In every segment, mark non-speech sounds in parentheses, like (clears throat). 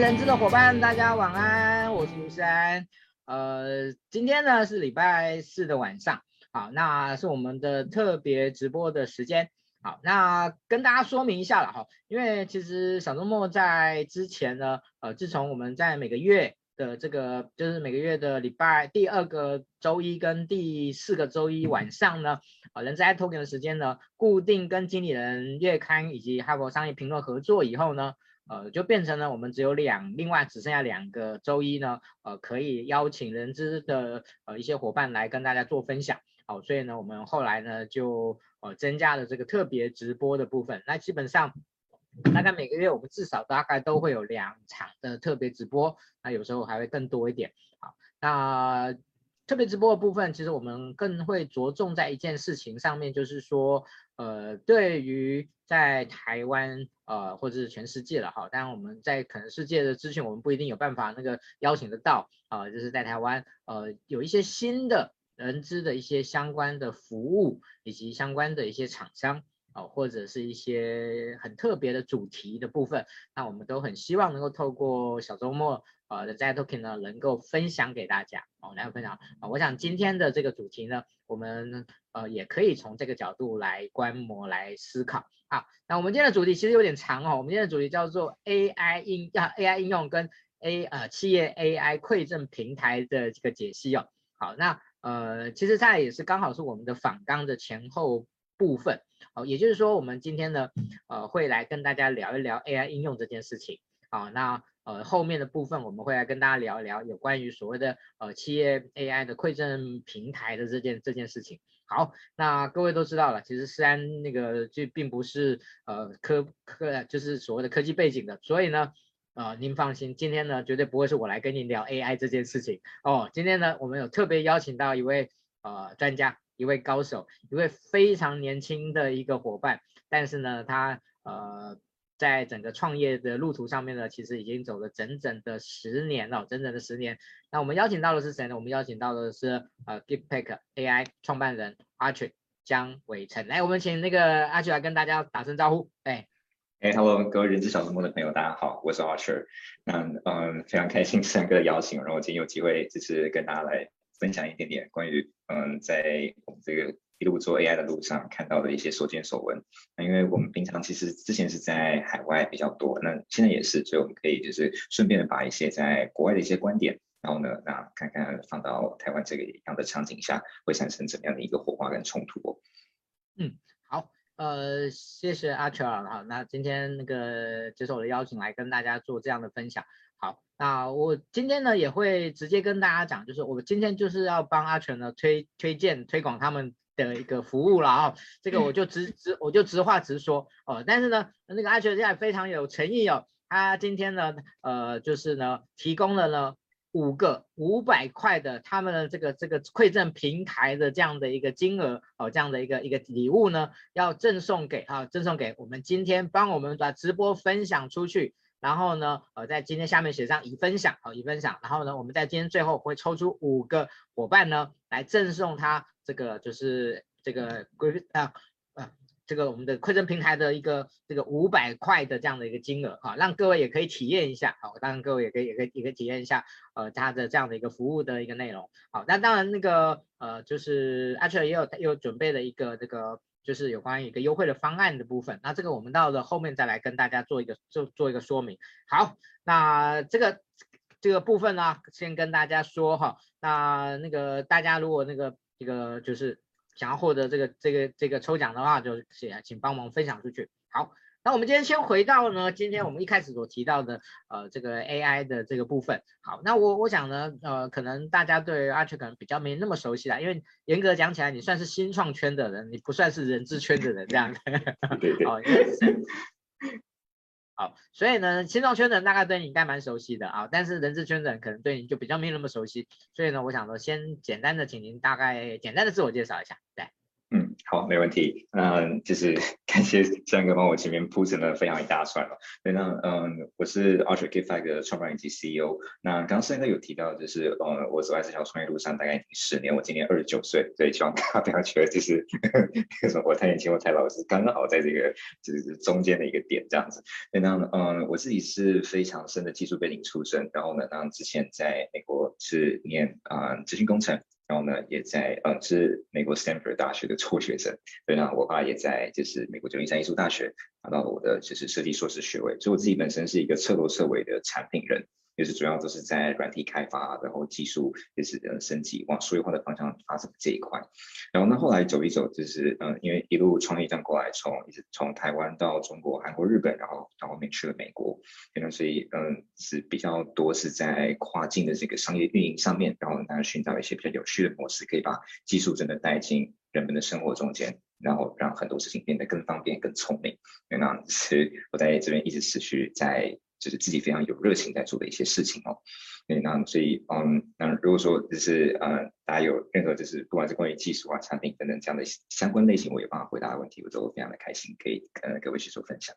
人资的伙伴，大家晚安，我是卢山。呃，今天呢是礼拜四的晚上，好，那是我们的特别直播的时间。好，那跟大家说明一下了哈，因为其实小周末在之前呢，呃，自从我们在每个月的这个就是每个月的礼拜第二个周一跟第四个周一晚上呢，呃，人资 i-Token 的时间呢，固定跟经理人月刊以及哈佛商业评论合作以后呢，呃，就变成了我们只有两，另外只剩下两个周一呢，呃，可以邀请人资的呃一些伙伴来跟大家做分享。好，所以呢，我们后来呢就呃增加了这个特别直播的部分。那基本上大概每个月我们至少大概都会有两场的特别直播，那有时候还会更多一点。好，那特别直播的部分，其实我们更会着重在一件事情上面，就是说，呃，对于在台湾呃或者是全世界了哈，当然我们在可能世界的资讯我们不一定有办法那个邀请得到啊，呃，就是在台湾呃有一些新的。人资的一些相关的服务，以及相关的一些厂商啊，或者是一些很特别的主题的部分，那我们都很希望能够透过小周末呃的 i-Token 呢，能够分享给大家哦，来分享啊。我想今天的这个主题呢，我们呃也可以从这个角度来观摩来思考啊。那我们今天的主题其实有点长哦，我们今天的主题叫做 AI 应啊 AI 应用跟 A 呃企业 AI 馈赠平台的这个解析哦。好，那。呃，其实它也是刚好是我们的访纲的前后部分，好，也就是说，我们今天呢，呃，会来跟大家聊一聊 AI 应用这件事情，好，那呃后面的部分我们会来跟大家聊一聊有关于所谓的呃企业 AI 的馈赠平台的这件这件事情。好，那各位都知道了，其实思安那个就并不是呃科科就是所谓的科技背景的，所以呢。呃，您放心，今天呢绝对不会是我来跟您聊 AI 这件事情哦。今天呢，我们有特别邀请到一位呃专家，一位高手，一位非常年轻的一个伙伴，但是呢，他呃在整个创业的路途上面呢，其实已经走了整整的十年了，整整的十年。那我们邀请到的是谁呢？我们邀请到的是呃 Giftpack AI 创办人阿雪江伟成。来，我们请那个阿雪来跟大家打声招呼，哎。哎，Hello，各位人资小周末的朋友，大家好，我是 Archer。那嗯，非常开心三哥的邀请，然后今天有机会就是跟大家来分享一点点关于嗯，在我们这个一路做 AI 的路上看到的一些所见所闻。那因为我们平常其实之前是在海外比较多，那现在也是，所以我们可以就是顺便把一些在国外的一些观点，然后呢，那看看放到台湾这个样的场景下会产生怎么样的一个火花跟冲突嗯，好。呃，谢谢阿全啊，那今天那个接受我的邀请来跟大家做这样的分享。好，那我今天呢也会直接跟大家讲，就是我今天就是要帮阿全呢推推荐推广他们的一个服务了啊，这个我就直直我就直话直说哦。但是呢，那个阿全现在非常有诚意哦，他今天呢呃就是呢提供了呢。五个五百块的他们的这个这个馈赠平台的这样的一个金额哦，这样的一个一个礼物呢，要赠送给啊，赠送给我们今天帮我们把直播分享出去，然后呢，呃，在今天下面写上已分享好，已分享，然后呢，我们在今天最后会抽出五个伙伴呢，来赠送他这个就是这个规啊。这个我们的馈赠平台的一个这个五百块的这样的一个金额啊，让各位也可以体验一下，好，当然各位也可以也可以也可以体验一下，呃，它的这样的一个服务的一个内容，好，那当然那个呃就是阿 r 也有也有准备了一个这个就是有关于一个优惠的方案的部分，那这个我们到了后面再来跟大家做一个做做一个说明，好，那这个这个部分呢，先跟大家说哈，那那个大家如果那个这个就是。想要获得这个这个这个抽奖的话，就请请帮忙分享出去。好，那我们今天先回到呢，今天我们一开始所提到的呃这个 AI 的这个部分。好，那我我想呢，呃，可能大家对 Archer 可能比较没那么熟悉啦，因为严格讲起来，你算是新创圈的人，你不算是人资圈的人这样的。(laughs) 对对。好 (laughs) (laughs) 好，所以呢，新创圈的人大概对你应该蛮熟悉的啊，但是人资圈的人可能对你就比较没那么熟悉，所以呢，我想说先简单的请您大概简单的自我介绍一下，对。嗯好，没问题。嗯，就是 (laughs) 感谢三哥帮我前面铺成了非常一大串了。那嗯，我是 Archer Giftback 的创办人以及 CEO。那刚刚三哥有提到，就是嗯，我走在这条创业路上大概已经十年，我今年二十九岁，所以希望大家不要觉得就是 (laughs) 为什么我太年轻或太老，是刚刚好在这个就是中间的一个点这样子。对，那嗯，我自己是非常深的技术背景出身，然后呢，那之前在美国是念啊资讯工程。然后呢，也在呃是美国 Stanford 大学的辍学生，对，呢我爸也在就是美国旧金山艺术大学拿到了我的就是设计硕士学位，所以我自己本身是一个彻头彻尾的产品人。就是主要都是在软体开发，然后技术就是呃升级往数字化的方向发展这一块。然后呢，后来走一走，就是嗯，因为一路创业这样过来，从一直从台湾到中国、韩国、日本，然后到后面去了美国，那所以嗯是比较多是在跨境的这个商业运营上面，然后大家寻找一些比较有趣的模式，可以把技术真的带进人们的生活中间，然后让很多事情变得更方便、更聪明。那是我在这边一直持续在。就是自己非常有热情在做的一些事情哦，对，那所以嗯，那如果说就是呃，大家有任何就是不管是关于技术啊、产品等等这样的相关类型，我有办法回答的问题，我都非常的开心，可以跟各位去做分享。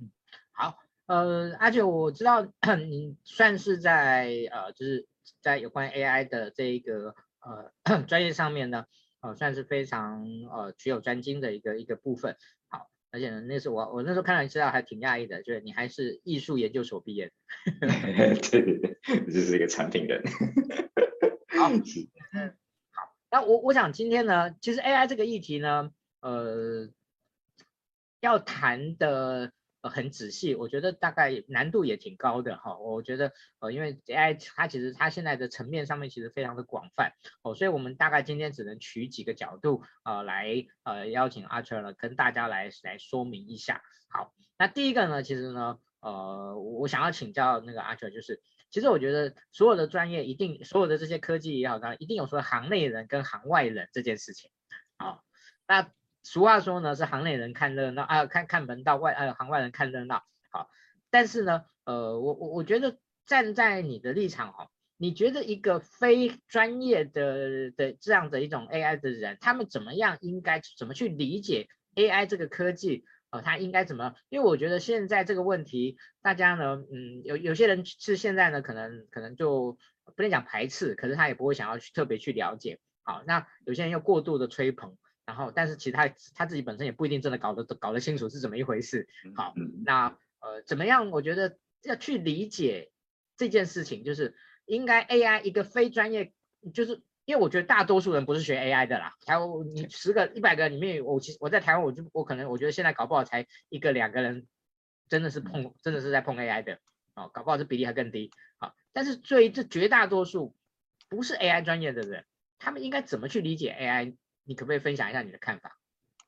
嗯，好，呃，阿九我知道 (clears throat) 你算是在呃，就是在有关 AI 的这一个呃 (coughs) 专业上面呢，呃，算是非常呃具有专精的一个一个部分。好而且呢，那时候我我那时候看到你资料还挺讶异的，就是你还是艺术研究所毕业的。对对对，这是一个产品人。(laughs) 好，嗯，好，那我我想今天呢，其实 AI 这个议题呢，呃，要谈的。很仔细，我觉得大概难度也挺高的哈。我觉得呃，因为 AI 它其实它现在的层面上面其实非常的广泛哦，所以我们大概今天只能取几个角度呃来呃邀请 Archer 呢跟大家来来说明一下。好，那第一个呢，其实呢呃我想要请教那个阿全就是，其实我觉得所有的专业一定所有的这些科技也好，它一定有说行内人跟行外人这件事情。好，那。俗话说呢，是行内人看热闹啊，看看门道，外呃行外人看热闹。好，但是呢，呃，我我我觉得站在你的立场哦，你觉得一个非专业的的这样的一种 AI 的人，他们怎么样应该怎么去理解 AI 这个科技？呃，他应该怎么？因为我觉得现在这个问题，大家呢，嗯，有有些人是现在呢，可能可能就不能讲排斥，可是他也不会想要去特别去了解。好，那有些人又过度的吹捧。然后，但是其实他他自己本身也不一定真的搞得搞得清楚是怎么一回事。好，那呃怎么样？我觉得要去理解这件事情，就是应该 AI 一个非专业，就是因为我觉得大多数人不是学 AI 的啦。台湾你十个一百个里面，我其实我在台湾我就我可能我觉得现在搞不好才一个两个人真的是碰真的是在碰 AI 的，哦，搞不好这比例还更低。好，但是对于这绝大多数不是 AI 专业的人，他们应该怎么去理解 AI？你可不可以分享一下你的看法？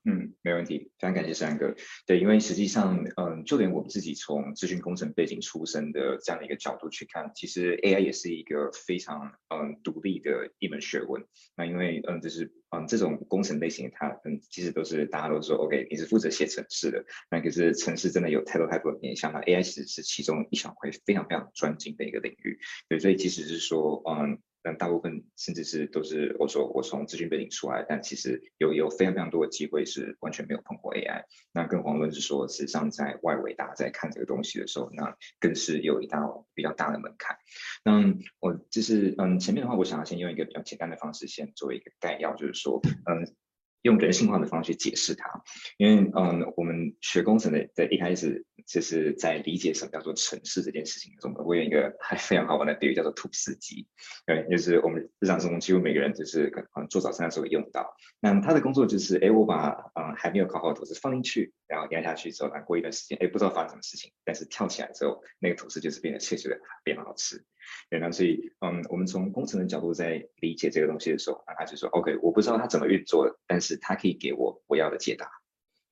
嗯，没问题，非常感谢山哥。对，因为实际上，嗯，就连我们自己从资讯工程背景出身的这样的一个角度去看，其实 AI 也是一个非常嗯独立的一门学问。那因为嗯，就是嗯这种工程类型，它嗯其实都是大家都说 OK，你是负责写程式的，那可是程式真的有太多太多的面向，那 AI 其实是其中一小块非常非常专精的一个领域。对，所以即使是说嗯。但大部分甚至是都是我说我从资讯背景出来，但其实有有非常非常多的机会是完全没有碰过 AI。那更遑论是说，实际上在外围大家在看这个东西的时候，那更是有一道比较大的门槛。那我就是嗯，前面的话，我想要先用一个比较简单的方式先做一个概要，就是说嗯。用人性化的方式去解释它，因为嗯，我们学工程的在一开始就是在理解什么叫做城市这件事情的时候，我有一个还非常好玩的比喻，叫做土司机。对，就是我们日常生活中几乎每个人就是可能做早餐的时候用到。那他的工作就是，哎，我把嗯还没有烤好的吐司放进去，然后压下去之后，然后过一段时间，哎，不知道发生什么事情，但是跳起来之后，那个吐司就是变得脆脆的，变得好吃。对，那所以，嗯，我们从工程的角度在理解这个东西的时候，那他就说，OK，我不知道它怎么运作的，但是它可以给我我要的解答。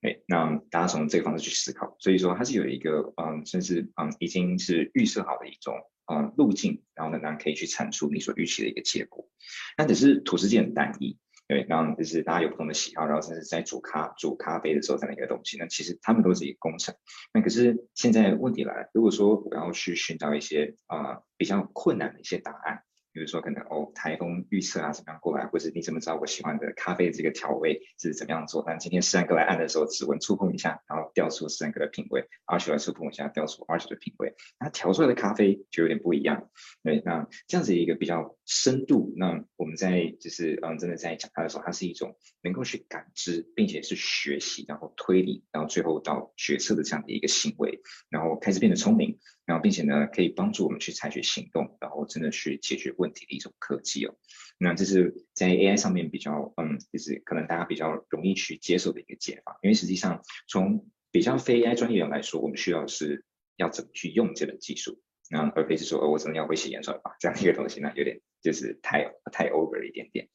哎，那大家从这个方式去思考，所以说它是有一个，嗯，甚至嗯已经是预设好的一种，嗯，路径，然后呢，那可以去产出你所预期的一个结果。那只是吐司机很单一。对，然后就是大家有不同的喜好，然后甚至在煮咖煮咖啡的时候这样的一个东西，那其实他们都是一个工程。那可是现在问题来了，如果说我要去寻找一些啊、比较困难的一些答案，比如说可能哦台风预测啊怎么样过来，或者你怎么知道我喜欢的咖啡这个调味是怎么样做？但今天思安哥来按的时候，指纹触碰一下，然后调出思安哥的品味阿雪来触碰一下，调出二十的品味，那调出来的咖啡就有点不一样。对，那这样子一个比较深度，那我们在就是嗯真的在讲它的时候，它是一种能够去感知，并且是学习，然后推理，然后最后到决策的这样的一个行为，然后开始变得聪明。然后，并且呢，可以帮助我们去采取行动，然后真的去解决问问题的一种科技哦。那这是在 AI 上面比较，嗯，就是可能大家比较容易去接受的一个解法。因为实际上，从比较非 AI 专业人来说，我们需要是要怎么去用这个技术，那而非是说，哦，我真的要会写演算法这样一个东西，那有点就是太太 over 一点点。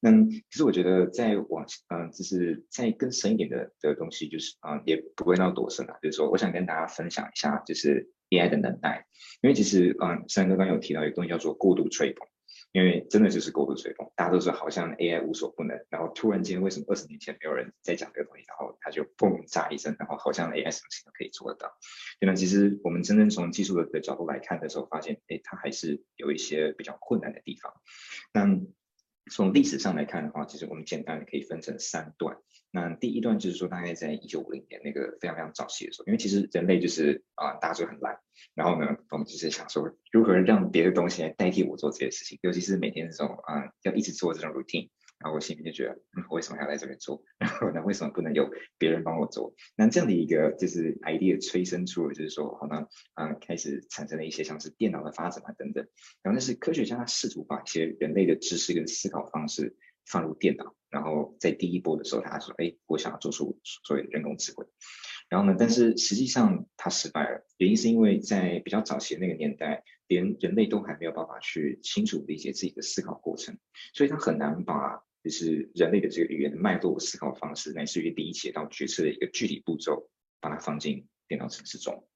那其实我觉得在往嗯，就是再更深一点的的东西，就是啊、嗯，也不会闹多深啊。就是说，我想跟大家分享一下，就是 AI 的能耐，因为其实嗯，思安哥刚刚有提到一个东西叫做过度吹捧，因为真的就是过度吹捧，大家都说好像 AI 无所不能，然后突然间为什么二十年前没有人在讲这个东西，然后它就嘣炸一声，然后好像 AI 什么事情都可以做得到。那其实我们真正从技术的角度来看的时候，发现哎，它还是有一些比较困难的地方。那从历史上来看的话，其实我们简单的可以分成三段。那第一段就是说，大概在一九五零年那个非常非常早期的时候，因为其实人类就是啊、大家就很懒，然后呢，我们就是想说如何让别的东西来代替我做这些事情，尤其是每天这种啊、要一直做这种 routine。然后我心里就觉得，嗯，为什么要来这边做？然后呢，为什么不能有别人帮我做？那这样的一个就是 idea 催生出了，就是说，好像嗯，开始产生了一些像是电脑的发展啊等等。然后那是科学家他试图把一些人类的知识跟思考方式放入电脑。然后在第一波的时候，他说，哎，我想要做出所谓的人工智慧。然后呢，但是实际上他失败了，原因是因为在比较早期的那个年代，连人类都还没有办法去清楚理解自己的思考过程，所以他很难把。就是人类的这个语言的脉络思考方式，乃至于理解到决策的一个具体步骤，把它放进电脑程式中，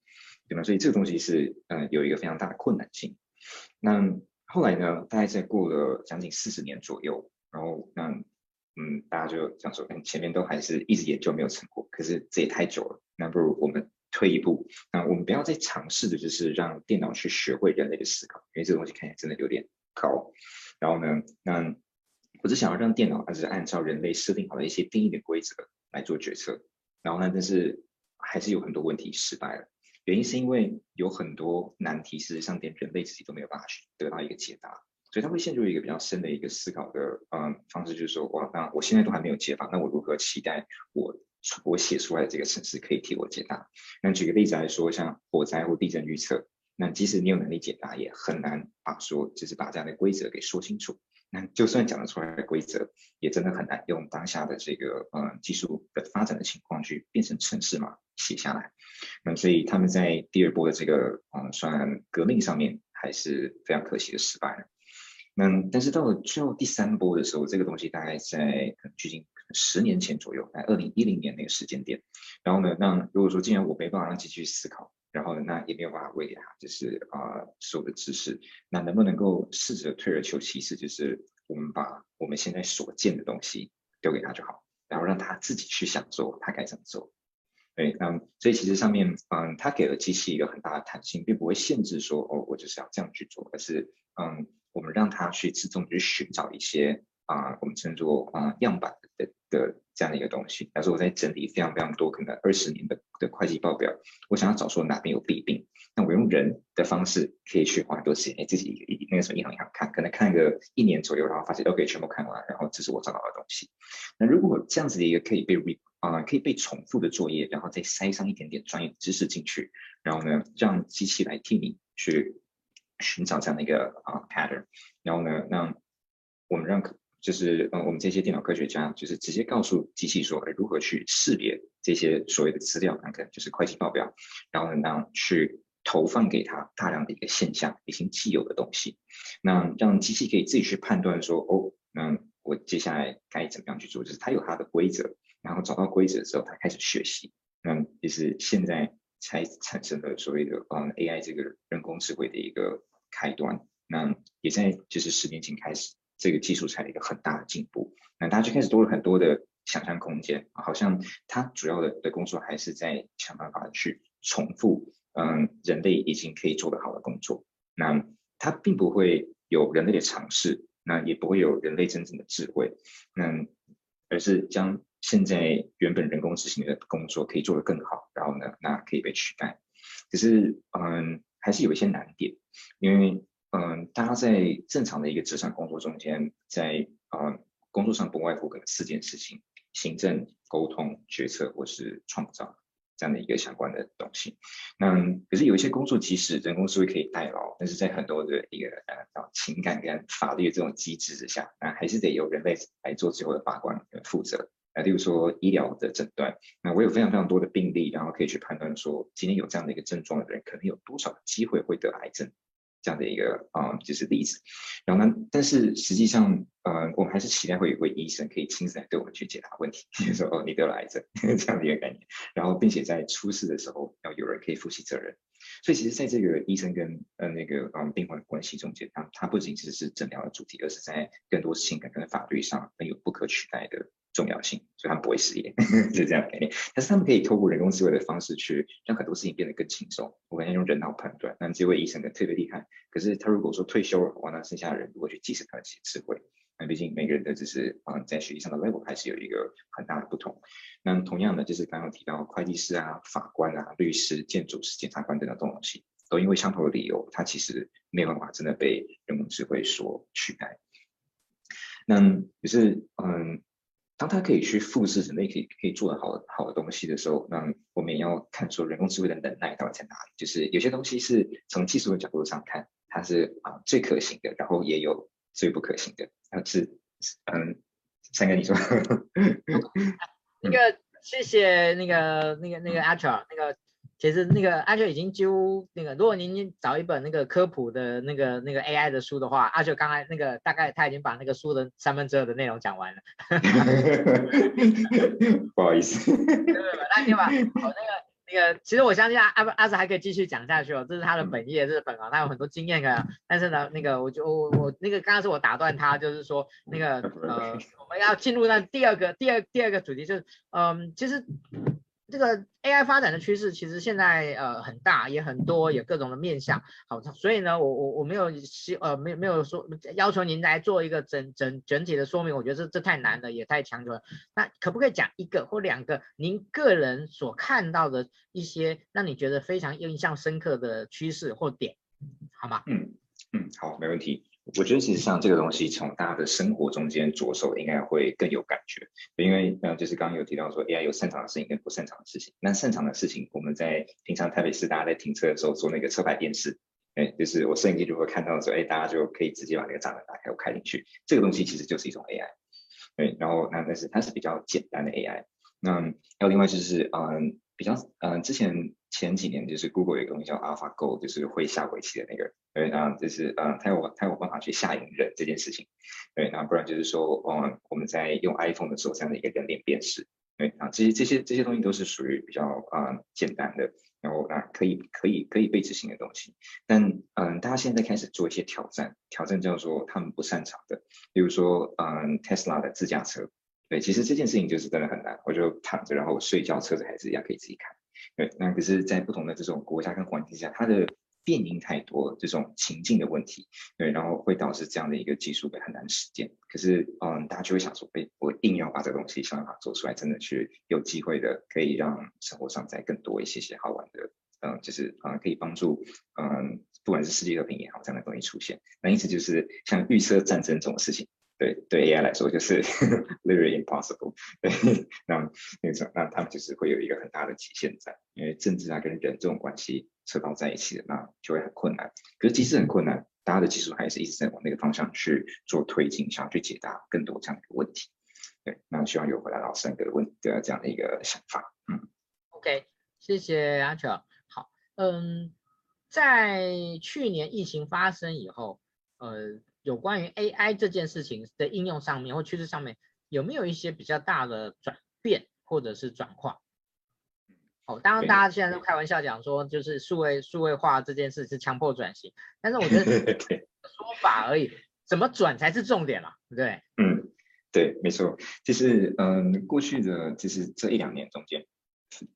对吗？所以这个东西是呃有一个非常大的困难性。那后来呢，大概在过了将近四十年左右，然后那嗯，大家就想说，前面都还是一直研究没有成果，可是这也太久了，那不如我们退一步，那我们不要再尝试的就是让电脑去学会人类的思考，因为这个东西看起来真的有点高。然后呢，那我只想要让电脑还是按照人类设定好的一些定义的规则来做决策，然后呢，但是还是有很多问题失败了。原因是因为有很多难题，事实上连人类自己都没有办法去得到一个解答，所以他会陷入一个比较深的一个思考的嗯方式，就是说，哇，那我现在都还没有解法，那我如何期待我我写出来的这个程式可以替我解答？那举个例子来说，像火灾或地震预测，那即使你有能力解答，也很难把说就是把这样的规则给说清楚。那就算讲得出来的规则，也真的很难用当下的这个呃技术的发展的情况去变成程式码写下来。那所以他们在第二波的这个嗯算革命上面还是非常可惜的失败了。那但是到了最后第三波的时候，这个东西大概在距今十年前左右，在二零一零年那个时间点。然后呢，那如果说既然我没办法让机器去思考。然后，那也没有办法喂给他，就是啊、呃，所有的知识。那能不能够试着退而求其次，就是我们把我们现在所见的东西丢给他就好，然后让他自己去想做他该怎么做。对，嗯，所以其实上面，嗯，他给了机器一个很大的弹性，并不会限制说，哦，我就是要这样去做，而是，嗯，我们让他去自动去寻找一些。啊，我们称作啊样板的的这样的一个东西。假如说我在整理非常非常多可能二十年的的会计报表，我想要找出哪边有弊病，那我用人的方式可以去花很多时间，哎，自己那个时候银行银行看，可能看个一年左右，然后发现 OK 全部看完，然后这是我找到的东西。那如果这样子的一个可以被 re 啊可以被重复的作业，然后再塞上一点点专业知识进去，然后呢让机器来替你去寻找这样的一个啊 pattern，然后呢让我们让就是嗯，我们这些电脑科学家就是直接告诉机器说，哎，如何去识别这些所谓的资料，那可能就是会计报表，然后呢，去投放给他大量的一个现象，已经既有的东西，那让机器可以自己去判断说，哦，那我接下来该怎么样去做？就是它有它的规则，然后找到规则之后，它开始学习，那就是现在才产生了所谓的嗯 AI 这个人工智慧的一个开端，那也在就是十年前开始。这个技术才有一个很大的进步，那大家就开始多了很多的想象空间，好像它主要的的工作还是在想办法去重复，嗯，人类已经可以做得好的工作，那它并不会有人类的尝试，那也不会有人类真正的智慧，那而是将现在原本人工执行的工作可以做得更好，然后呢，那可以被取代。可是，嗯，还是有一些难点，因为，嗯，大家在正常的一个职场工作中间，在，嗯，工作上不外乎可能四件事情：行政、沟通、决策或是创造。这样的一个相关的东西，那可是有一些工作，即使人工智慧可以代劳，但是在很多的一个呃情感跟法律这种机制之下，那还是得由人类来做最后的把关跟负责。啊，例如说医疗的诊断，那我有非常非常多的病例，然后可以去判断说，今天有这样的一个症状的人，可能有多少机会会得癌症。这样的一个啊、嗯，就是例子，然后呢，但是实际上，呃，我们还是期待会有位医生可以亲自来对我们去解答问题，比 (laughs) 如说哦，你得了癌症 (laughs) 这样的一个概念，然后并且在出事的时候要有人可以负起责任。所以其实在这个医生跟呃那个嗯病患的关系中间，它它不仅只是诊疗的主题，而是在更多情感跟法律上很有不可取代的重要性，所以他们不会失业，(laughs) 是这样的概念。但是他们可以透过人工智慧的方式去让很多事情变得更轻松。我们要用人脑判断，那这位医生呢特别厉害。可是他如果说退休了，哇，那剩下的人如果去继承他的智慧，那毕竟每个人的就是嗯在学习上的 level 还是有一个很大的不同。那同样的，就是刚刚提到会计师啊、法官啊、律师、建筑师、检察官等等这种东西，都因为相同的理由，他其实没有办法真的被人工智慧所取代。那可是嗯。当它可以去复制人类可以可以做的好的好的东西的时候，那我们也要看说人工智慧的能耐到底在哪里。就是有些东西是从技术的角度上看，它是啊最可行的，然后也有最不可行的。那是嗯，三哥你说，(laughs) 那个谢谢那个那个那个 Archer 那个。其实那个阿秀已经几乎那个，如果您找一本那个科普的那个那个 AI 的书的话，阿秀刚才那个大概他已经把那个书的三分之二的内容讲完了。(laughs) 不好意思。对对对，那你把好那个那个，其实我相信阿阿阿子还可以继续讲下去哦，这是他的本业，这是本行，他有很多经验的。但是呢，那个我就我我那个刚刚是我打断他，就是说那个 (laughs) 呃，我们要进入那第二个第二第二个主题，就是嗯，其实。这个 AI 发展的趋势其实现在呃很大，也很多，有各种的面向。好，所以呢，我我我没有希呃没有没有说要求您来做一个整整整体的说明，我觉得这这太难了，也太强求了。那可不可以讲一个或两个您个人所看到的一些让你觉得非常印象深刻的趋势或点，好吗？嗯嗯，好，没问题。我觉得其实像这个东西，从大家的生活中间着手，应该会更有感觉。因为呃，就是刚刚有提到说，AI 有擅长的事情跟不擅长的事情。那擅长的事情，我们在平常台北市大家在停车的时候做那个车牌辨识，哎，就是我摄影机就会看到说，哎，大家就可以直接把那个栅栏打开，我开进去。这个东西其实就是一种 AI，对。然后那但是它是比较简单的 AI。那还有另外就是嗯，比较嗯之前。前几年就是 Google 有个东西叫 AlphaGo，就是会下围棋的那个，对，然后就是呃，它有它有办法去下赢人这件事情，对，那不然就是说，嗯，我们在用 iPhone 的时候这样的一个人脸辨识，对，啊，这些这些这些东西都是属于比较啊、简单的，然后啊可以可以可以被执行的东西，但嗯、大家现在开始做一些挑战，挑战叫做他们不擅长的，比如说嗯 Tesla 的自驾车，对，其实这件事情就是真的很难，我就躺着然后睡觉，车子还是一样可以自己开。对，那可是，在不同的这种国家跟环境下，它的变因太多，这种情境的问题，对，然后会导致这样的一个技术会很难实践。可是，嗯，大家就会想说，哎，我硬要把这个东西想办法做出来，真的去有机会的，可以让生活上再更多一些些好玩的，嗯，就是嗯，可以帮助，嗯，不管是世界和平也好，这样的东西出现。那意思就是，像预测战争这种事情。对对 AI 来说就是 (laughs) literally impossible。(laughs) 那那种那他们就是会有一个很大的极限在，因为政治啊跟人这种关系扯到在一起的，那就会很困难。可是即使很困难，大家的技术还是一直在往那个方向去做推进，想要去解答更多这样的一个问题。对，那希望有回答到三个问的这样的一个想法。嗯，OK，谢谢阿乔。好，嗯，在去年疫情发生以后，呃。有关于 AI 这件事情的应用上面或趋势上面，有没有一些比较大的转变或者是转化？哦，当然大家现在都开玩笑讲说，就是数位数位化这件事是强迫转型，但是我觉得 (laughs) 说法而已，怎么转才是重点嘛，对不对？嗯，对，没错，就是嗯，过去的就是这一两年中间，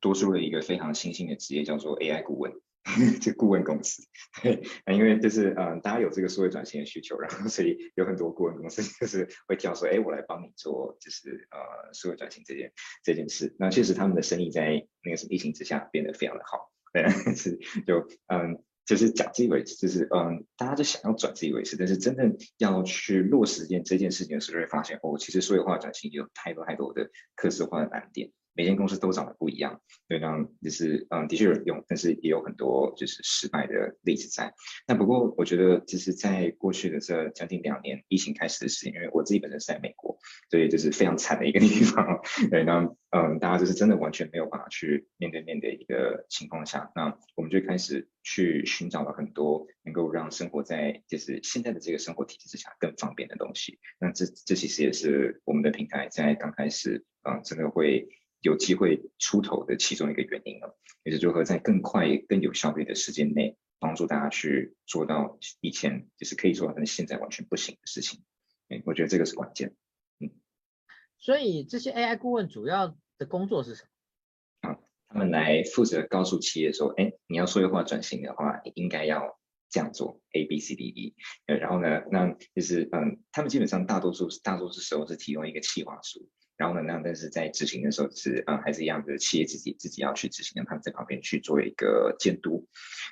多出了一个非常新兴的职业，叫做 AI 顾问。(laughs) 就顾问公司，对，因为就是嗯，大家有这个数位转型的需求，然后所以有很多顾问公司 (laughs) 就是会挑说，哎，我来帮你做，就是呃数位转型这件这件事。那确实他们的生意在那个什么疫情之下变得非常的好，对，(laughs) 是就嗯，就是讲自以为是，就是嗯，大家就想要转自以为是，但是真正要去落实件这件事情的时候，会发现哦，其实数位化转型有太多太多的客制化的难点。每间公司都长得不一样，对，那就是嗯，的确有用，但是也有很多就是失败的例子在。那不过我觉得，就是在过去的这将近两年疫情开始的时间，因为我自己本身是在美国，所以就是非常惨的一个地方。(laughs) 对，那嗯，大家就是真的完全没有办法去面对面的一个情况下，那我们就开始去寻找了很多能够让生活在就是现在的这个生活体制之下更方便的东西。那这这其实也是我们的平台在刚开始嗯，真的会。有机会出头的其中一个原因了，也是如何在更快、更有效率的时间内，帮助大家去做到以前就是可以做到，但是现在完全不行的事情。哎，我觉得这个是关键。嗯，所以这些 AI 顾问主要的工作是什么？啊，他们来负责告诉企业说，哎，你要数字化转型的话，你应该要这样做 A B C D E。呃然后呢，那就是嗯，他们基本上大多数大多数时候是提供一个企划书。然后呢，那但是在执行的时候是啊、还是一样的，企业自己自己要去执行，让他们在旁边去做一个监督。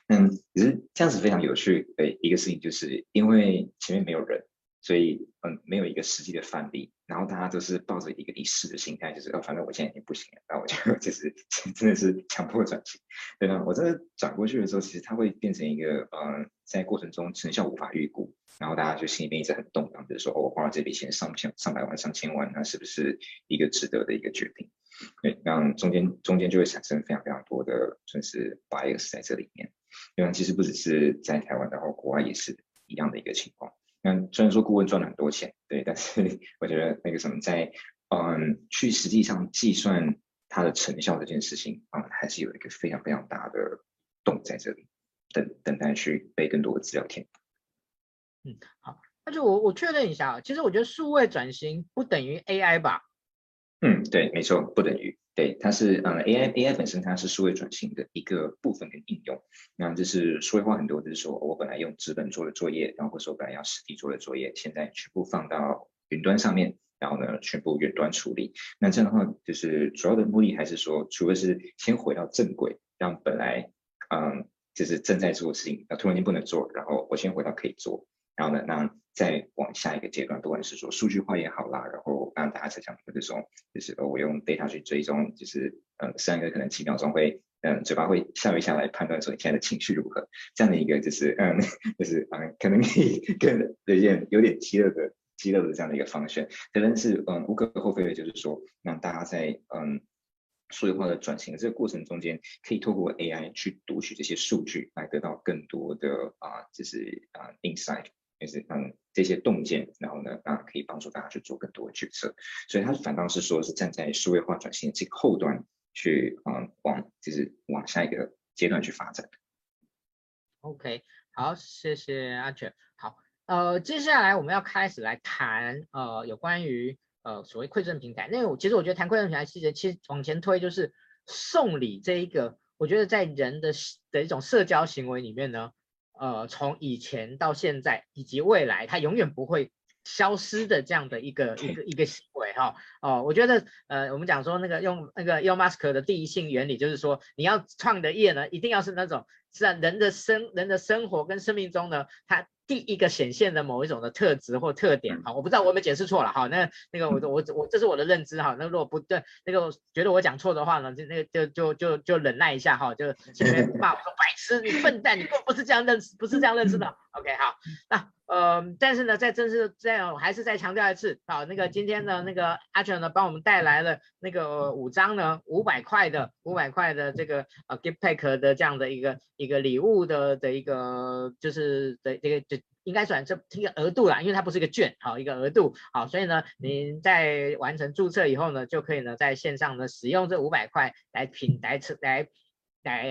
嗯，只是这样子非常有趣。的，一个事情就是因为前面没有人，所以嗯，没有一个实际的范例。然后大家都是抱着一个一试的心态，就是呃，反正我现在已经不行了，那我就 (laughs) 就是真的是强迫转型。对呢，我真的转过去的时候，其实它会变成一个嗯，在过程中成效无法预估，然后大家就心里面一直很动荡，就是说，我花了这笔钱上千上百万上千万，那是不是一个值得的一个决定？对，让中间中间就会产生非常非常多的算是 bias 在这里面。因为其实不只是在台湾，然后国外也是一样的一个情况。那虽然说顾问赚了很多钱，对，但是 (laughs) 我觉得那个什么在，嗯，去实际上计算它的成效这件事情，啊、还是有一个非常非常大的洞在这里，等等待去背更多的资料填。嗯，好，那就我我确认一下啊，其实我觉得数位转型不等于 AI 吧？嗯，对，没错，不等于。对，它是嗯，AI AI 本身它是数位转型的一个部分跟应用。那这是数位化很多，就是说我本来用纸本做的作业，然后或者说本来要实体做的作业，现在全部放到云端上面，然后呢，全部远端处理。那这样的话，就是主要的目的还是说，除了是先回到正轨，让本来嗯，就是正在做的事情，那突然间不能做，然后我先回到可以做。然后呢，那再往下一个阶段，不管是说数据化也好啦，然后让大家在讲的这种，就是我用 data 去追踪，就是嗯，三个可能几秒钟会，嗯，嘴巴会笑一下来判断说你现在的情绪如何，这样的一个就是嗯，(laughs) 就是嗯，可能可以更有点有点激烈的激烈的这样的一个方式，可能是嗯无可厚非的，就是说让大家在嗯数字化的转型这个过程中间，可以透过 AI 去读取这些数据，来得到更多的啊，就是啊 insight。就是嗯，这些洞见，然后呢，啊，可以帮助大家去做更多的决策。所以它反倒是说是站在数位化转型这个后端去，嗯，往就是往下一个阶段去发展。OK，好，谢谢阿全。好，呃，接下来我们要开始来谈呃有关于呃所谓馈赠平台。那我其实我觉得谈馈赠平台，其实其实往前推就是送礼这一个，我觉得在人的的一种社交行为里面呢。呃，从以前到现在以及未来，它永远不会消失的这样的一个一个一个行为哈。哦，我觉得呃，我们讲说那个用那个 Elon Musk 的第一性原理，就是说你要创的业呢，一定要是那种是啊人的生人的生活跟生命中呢，它。第一个显现的某一种的特质或特点，好，我不知道我有没有解释错了，好，那那个我我我这是我的认知哈，那如果不对，那个觉得我讲错的话呢，就那个就就就就忍耐一下哈，就前面 (laughs) 骂我说白痴，你笨蛋，你根本不是这样认识，不是这样认识的，OK，好，那呃，但是呢，在正式这样，我还是再强调一次，好，那个今天呢，那个阿全呢帮我们带来了那个五张呢五百块的五百块的这个呃 gift pack 的这样的一个一个礼物的的一个就是的这个。应该算这一个额度啦，因为它不是一个券，好一个额度，好，所以呢，您在完成注册以后呢，就可以呢在线上呢使用这五百块来品来吃来来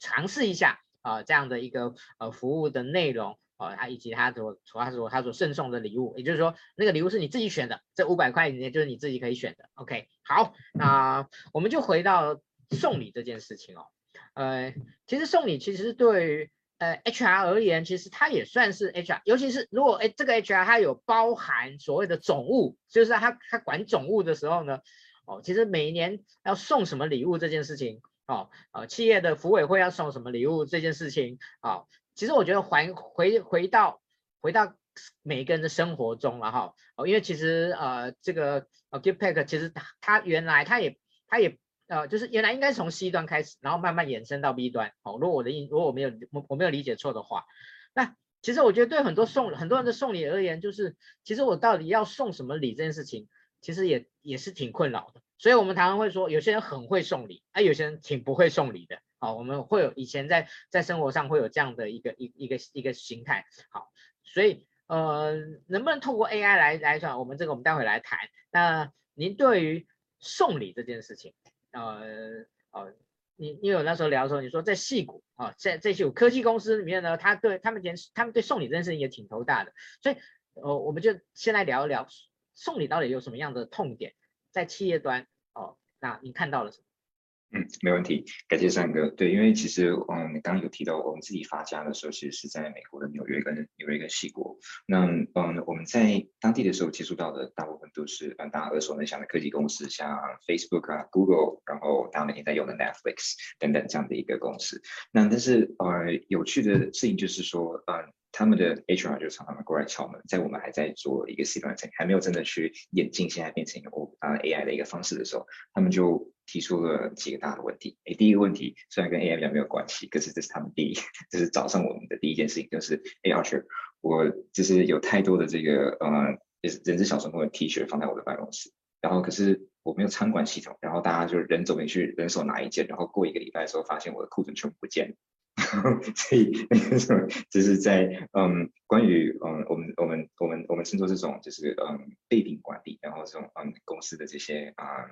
尝试一下啊这样的一个呃服务的内容啊，它以及它所它所它所赠送的礼物，也就是说那个礼物是你自己选的，这五百块里面就是你自己可以选的。OK，好，那我们就回到送礼这件事情哦。呃，其实送礼其实对于呃 HR 而言，其实它也算是 HR，尤其是如果哎这个 HR 它有包含所谓的总务，就是他他管总务的时候呢，哦，其实每年要送什么礼物这件事情，哦，呃，企业的服委会要送什么礼物这件事情，啊、哦，其实我觉得还回回到回到每一个人的生活中了哈，哦，因为其实呃这个呃 Gift Pack 其实它原来它也它也。呃，就是原来应该从 C 端开始，然后慢慢延伸到 B 端。哦，如果我的意，如果我没有我我没有理解错的话，那其实我觉得对很多送很多人的送礼而言，就是其实我到底要送什么礼这件事情，其实也也是挺困扰的。所以我们常常会说，有些人很会送礼，啊，有些人挺不会送礼的。好，我们会有以前在在生活上会有这样的一个一一个一个形态。好，所以呃，能不能透过 AI 来来算？我们这个我们待会来谈。那您对于送礼这件事情？呃呃，你你有那时候聊的时候，你说在戏谷啊，在在矽谷科技公司里面呢，他对他们连他们对送礼这件事情也挺头大的，所以呃，我们就先来聊一聊送礼到底有什么样的痛点，在企业端哦，那你看到了什么？嗯，没问题，感谢三哥。对，因为其实，嗯，你刚刚有提到，我们自己发家的时候，其实是在美国的纽约跟纽约跟西国。那，嗯，我们在当地的时候接触到的大部分都是，嗯，大家耳熟能详的科技公司，像 Facebook 啊、Google，然后大家每天在用的 Netflix 等等这样的一个公司。那但是，呃，有趣的事情就是说，嗯，他们的 HR 就常常过来敲门，在我们还在做一个 C 端层，还没有真的去演进，现在变成一个 O 啊 AI 的一个方式的时候，他们就。提出了几个大的问题。诶，第一个问题虽然跟 AI 比较没有关系，可是这是他们第一，(laughs) 这是找上我们的第一件事情，就是哎，Archer，我就是有太多的这个呃，就是人资小神父的 T 恤放在我的办公室，然后可是我没有仓管系统，然后大家就人走进去，人手拿一件，然后过一个礼拜的时候，发现我的库存全部不见了。(laughs) 所以那个时候就是在嗯，关于嗯，我们我们我们我们称作这种就是嗯，备品管理，然后这种嗯公司的这些啊。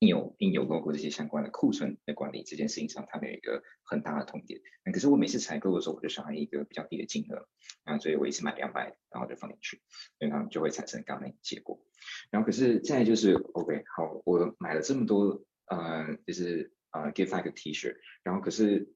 印有印有 logo 这些相关的库存的管理这件事情上，他们有一个很大的痛点。那可是我每次采购的时候，我就想要一个比较低的金额，啊，所以我一次买两百，然后就放进去，所以他们就会产生刚刚那个结果。然后可是再就是 OK，好，我买了这么多，呃，就是呃 gift pack T 恤，然后可是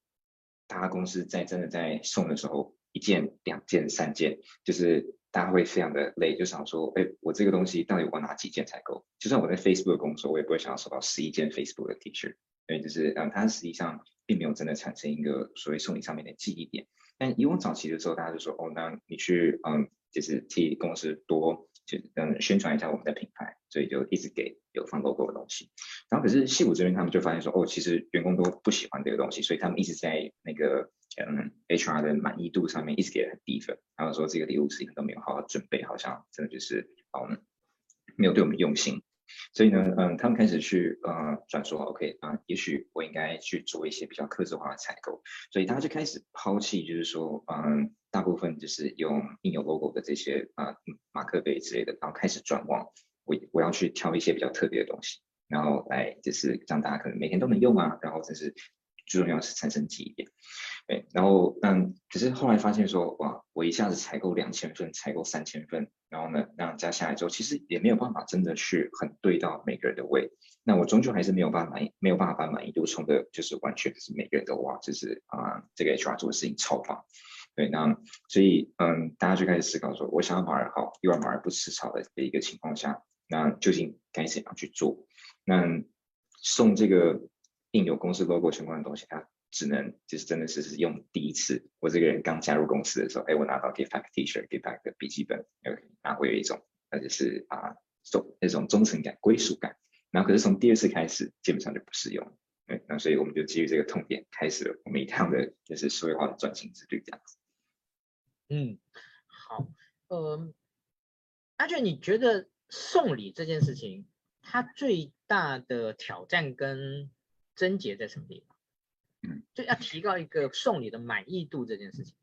大家公司在真的在送的时候，一件、两件、三件，就是。大家会非常的累，就想说，哎，我这个东西到底我拿几件才够？就算我在 Facebook 工作，我也不会想要收到十一件 Facebook 的 T 恤，因为就是，嗯，它实际上并没有真的产生一个所谓送礼上面的记忆点。但以往早期的时候，大家就说，哦，那你去，嗯，就是替公司多就嗯宣传一下我们的品牌，所以就一直给有放 logo 的东西。然后可是矽谷这边他们就发现说，哦，其实员工都不喜欢这个东西，所以他们一直在那个。嗯，HR 的满意度上面一直给很低分，然后说这个礼物自己都没有好好准备，好像真的就是嗯没有对我们用心，所以呢，嗯，他们开始去呃转说，OK 啊，也许我应该去做一些比较克制化的采购，所以大家就开始抛弃，就是说嗯，大部分就是用印有 logo 的这些啊马克杯之类的，然后开始转往我我要去挑一些比较特别的东西，然后来就是让大家可能每天都能用啊，然后这是最重要是产生记忆点。对，然后嗯，可是后来发现说，哇，我一下子采购两千份，采购三千份，然后呢，那样加下来之后，其实也没有办法真的去很对到每个人的胃，那我终究还是没有办法满，没有办法把满意度冲的，就是完全是每个人都哇，就是啊，这个 HR 做的事情超棒，对，那所以嗯，大家就开始思考说，我想要马儿好，又要马儿不吃草的的一个情况下，那究竟该怎样去做？那送这个印有公司 logo 相关的东西，它。只能就是真的是是用第一次，我这个人刚加入公司的时候，哎，我拿到 gift pack T 恤，gift pack 的笔记本，然后会有一种，那就是啊，忠那种忠诚感、归属感。然后可是从第二次开始，基本上就不适用。对，那所以我们就基于这个痛点，开始了我们一趟的就是数位化的转型之旅，这样子。嗯，好，呃，阿俊，你觉得送礼这件事情，它最大的挑战跟症结在什么地方？嗯，就要提高一个送礼的满意度这件事情。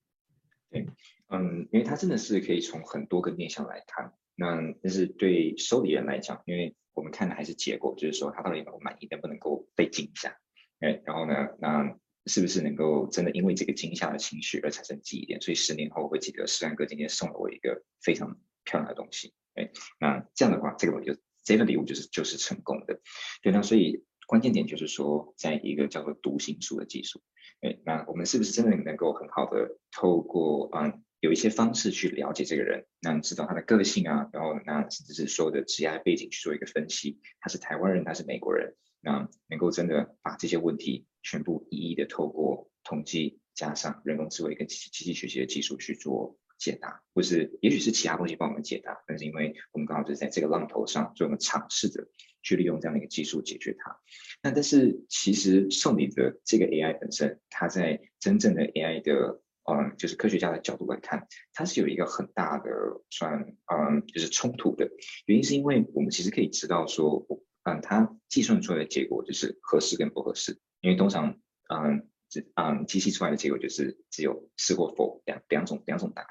对，嗯，因为它真的是可以从很多个面向来看。那但是对收礼人来讲，因为我们看的还是结果，就是说他到底能够满意，能不能够被惊吓？哎，然后呢，那是不是能够真的因为这个惊吓的情绪而产生记忆点？所以十年后我会记得诗安哥今天送了我一个非常漂亮的东西。哎，那这样的话，这个就这份礼物就是就是成功的。对，那所以。关键点就是说，在一个叫做读心术的技术，哎，那我们是不是真的能够很好的透过嗯有一些方式去了解这个人，那知道他的个性啊，然后那甚至是所有的职业背景去做一个分析，他是台湾人，他是美国人，那能够真的把这些问题全部一一的透过统计加上人工智慧跟机机器学习的技术去做解答，或是也许是其他东西帮我们解答，但是因为我们刚好就是在这个浪头上，所以我们尝试着。去利用这样的一个技术解决它，那但是其实送礼的这个 AI 本身，它在真正的 AI 的嗯，就是科学家的角度来看，它是有一个很大的算嗯，就是冲突的。原因，是因为我们其实可以知道说，嗯，它计算出来的结果就是合适跟不合适，因为通常嗯，嗯，机器出来的结果就是只有是或否两两种两种答案，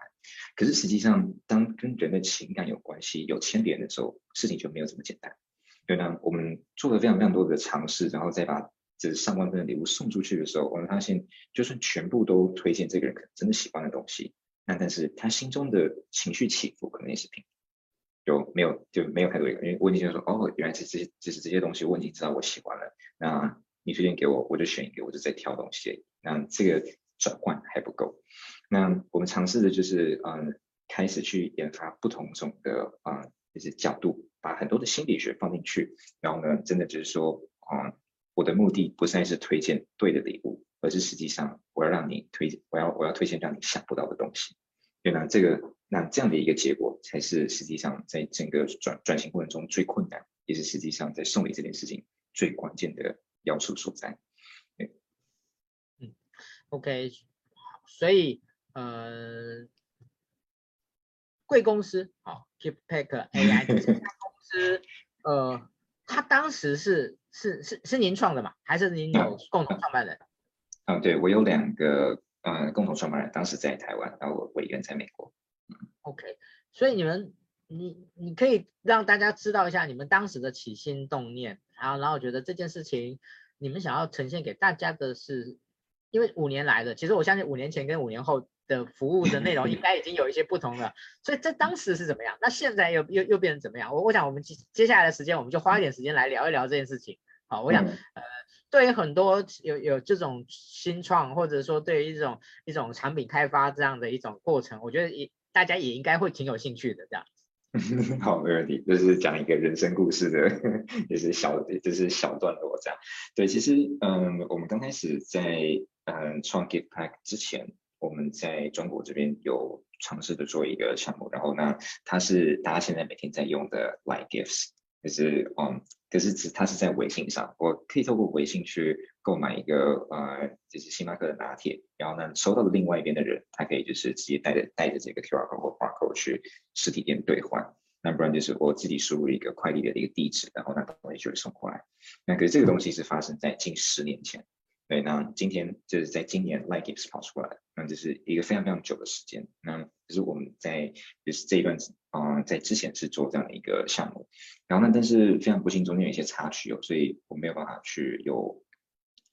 可是实际上当跟人的情感有关系、有牵连的时候，事情就没有这么简单。对呢，我们做了非常非常多的尝试，然后再把这上万份的礼物送出去的时候，我们发现，就算全部都推荐这个人可能真的喜欢的东西，那但是他心中的情绪起伏可能也是平，就没有就没有太多一个，因为问题就是说，哦，原来是这些，就是这些东西我已经知道我喜欢了，那你推荐给我，我就选一个，我就在挑东西，那这个转换还不够。那我们尝试的就是，嗯，开始去研发不同种的，啊，就是角度。把很多的心理学放进去，然后呢，真的就是说，嗯，我的目的不再是推荐对的礼物，而是实际上我要让你推，我要我要推荐让你想不到的东西。对呢，这个那这样的一个结果，才是实际上在整个转转型过程中最困难，也是实际上在送礼这件事情最关键的要素所在。嗯，OK，所以呃，贵公司好 Keeppack AI。公司呃，他当时是是是是您创的嘛？还是您有共同创办人？啊、对，我有两个呃共同创办人，当时在台湾，然后我我一个人在美国。嗯，OK，所以你们你你可以让大家知道一下你们当时的起心动念，然后然后我觉得这件事情你们想要呈现给大家的是，因为五年来的，其实我相信五年前跟五年后。的服务的内容应该已经有一些不同了，所以在当时是怎么样？那现在又又又变成怎么样？我我想我们接接下来的时间，我们就花一点时间来聊一聊这件事情。好，我想呃，对于很多有有这种新创，或者说对于一种一种产品开发这样的一种过程，我觉得也大家也应该会挺有兴趣的这样。(laughs) 好，没问题，就是讲一个人生故事的，就是小就是小段落这样。对，其实嗯，我们刚开始在嗯创 KeepTech 之前。我们在中国这边有尝试的做一个项目，然后呢，它是大家现在每天在用的 Like Gifts，就是嗯，可是只它是在微信上，我可以透过微信去购买一个呃，就是星巴克的拿铁，然后呢，收到的另外一边的人，他可以就是直接带着带着这个 QR code 或 barcode 去实体店兑换，那不然就是我自己输入一个快递的一个地址，然后那东西就会送过来。那可是这个东西是发生在近十年前。对，那今天就是在今年，Like Gifts 跑出来，那这是一个非常非常久的时间。那就是我们在就是这一段，嗯、在之前是做这样的一个项目，然后呢，但是非常不幸中间有一些插曲哦，所以我没有办法去有，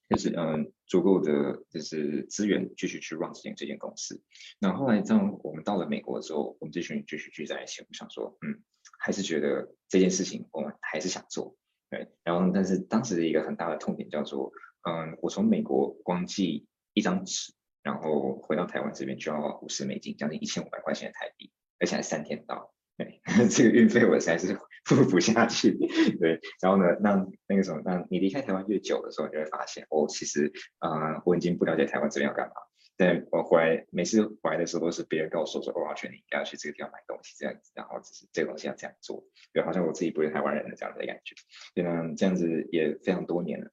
就是嗯、足够的就是资源继续去 run 这间这间公司。那后来当我们到了美国的时候，我们这群人继续聚在一起，我想说，嗯，还是觉得这件事情我们还是想做，对。然后，但是当时的一个很大的痛点叫做。嗯，我从美国光寄一张纸，然后回到台湾这边就要五十美金，将近一千五百块钱的台币，而且还三天到。对，(laughs) 这个运费我实在是付不下去。对，然后呢，那那个什么，那你离开台湾越久的时候，你就会发现，哦，其实啊、我已经不了解台湾这边要干嘛。但我回来每次回来的时候，是别人告诉我说，哦，阿全你应该要去这个地方买东西这样子，然后只是这个东西要这样做，对，好像我自己不是台湾人的这样的感觉。对呢，这样子也非常多年了。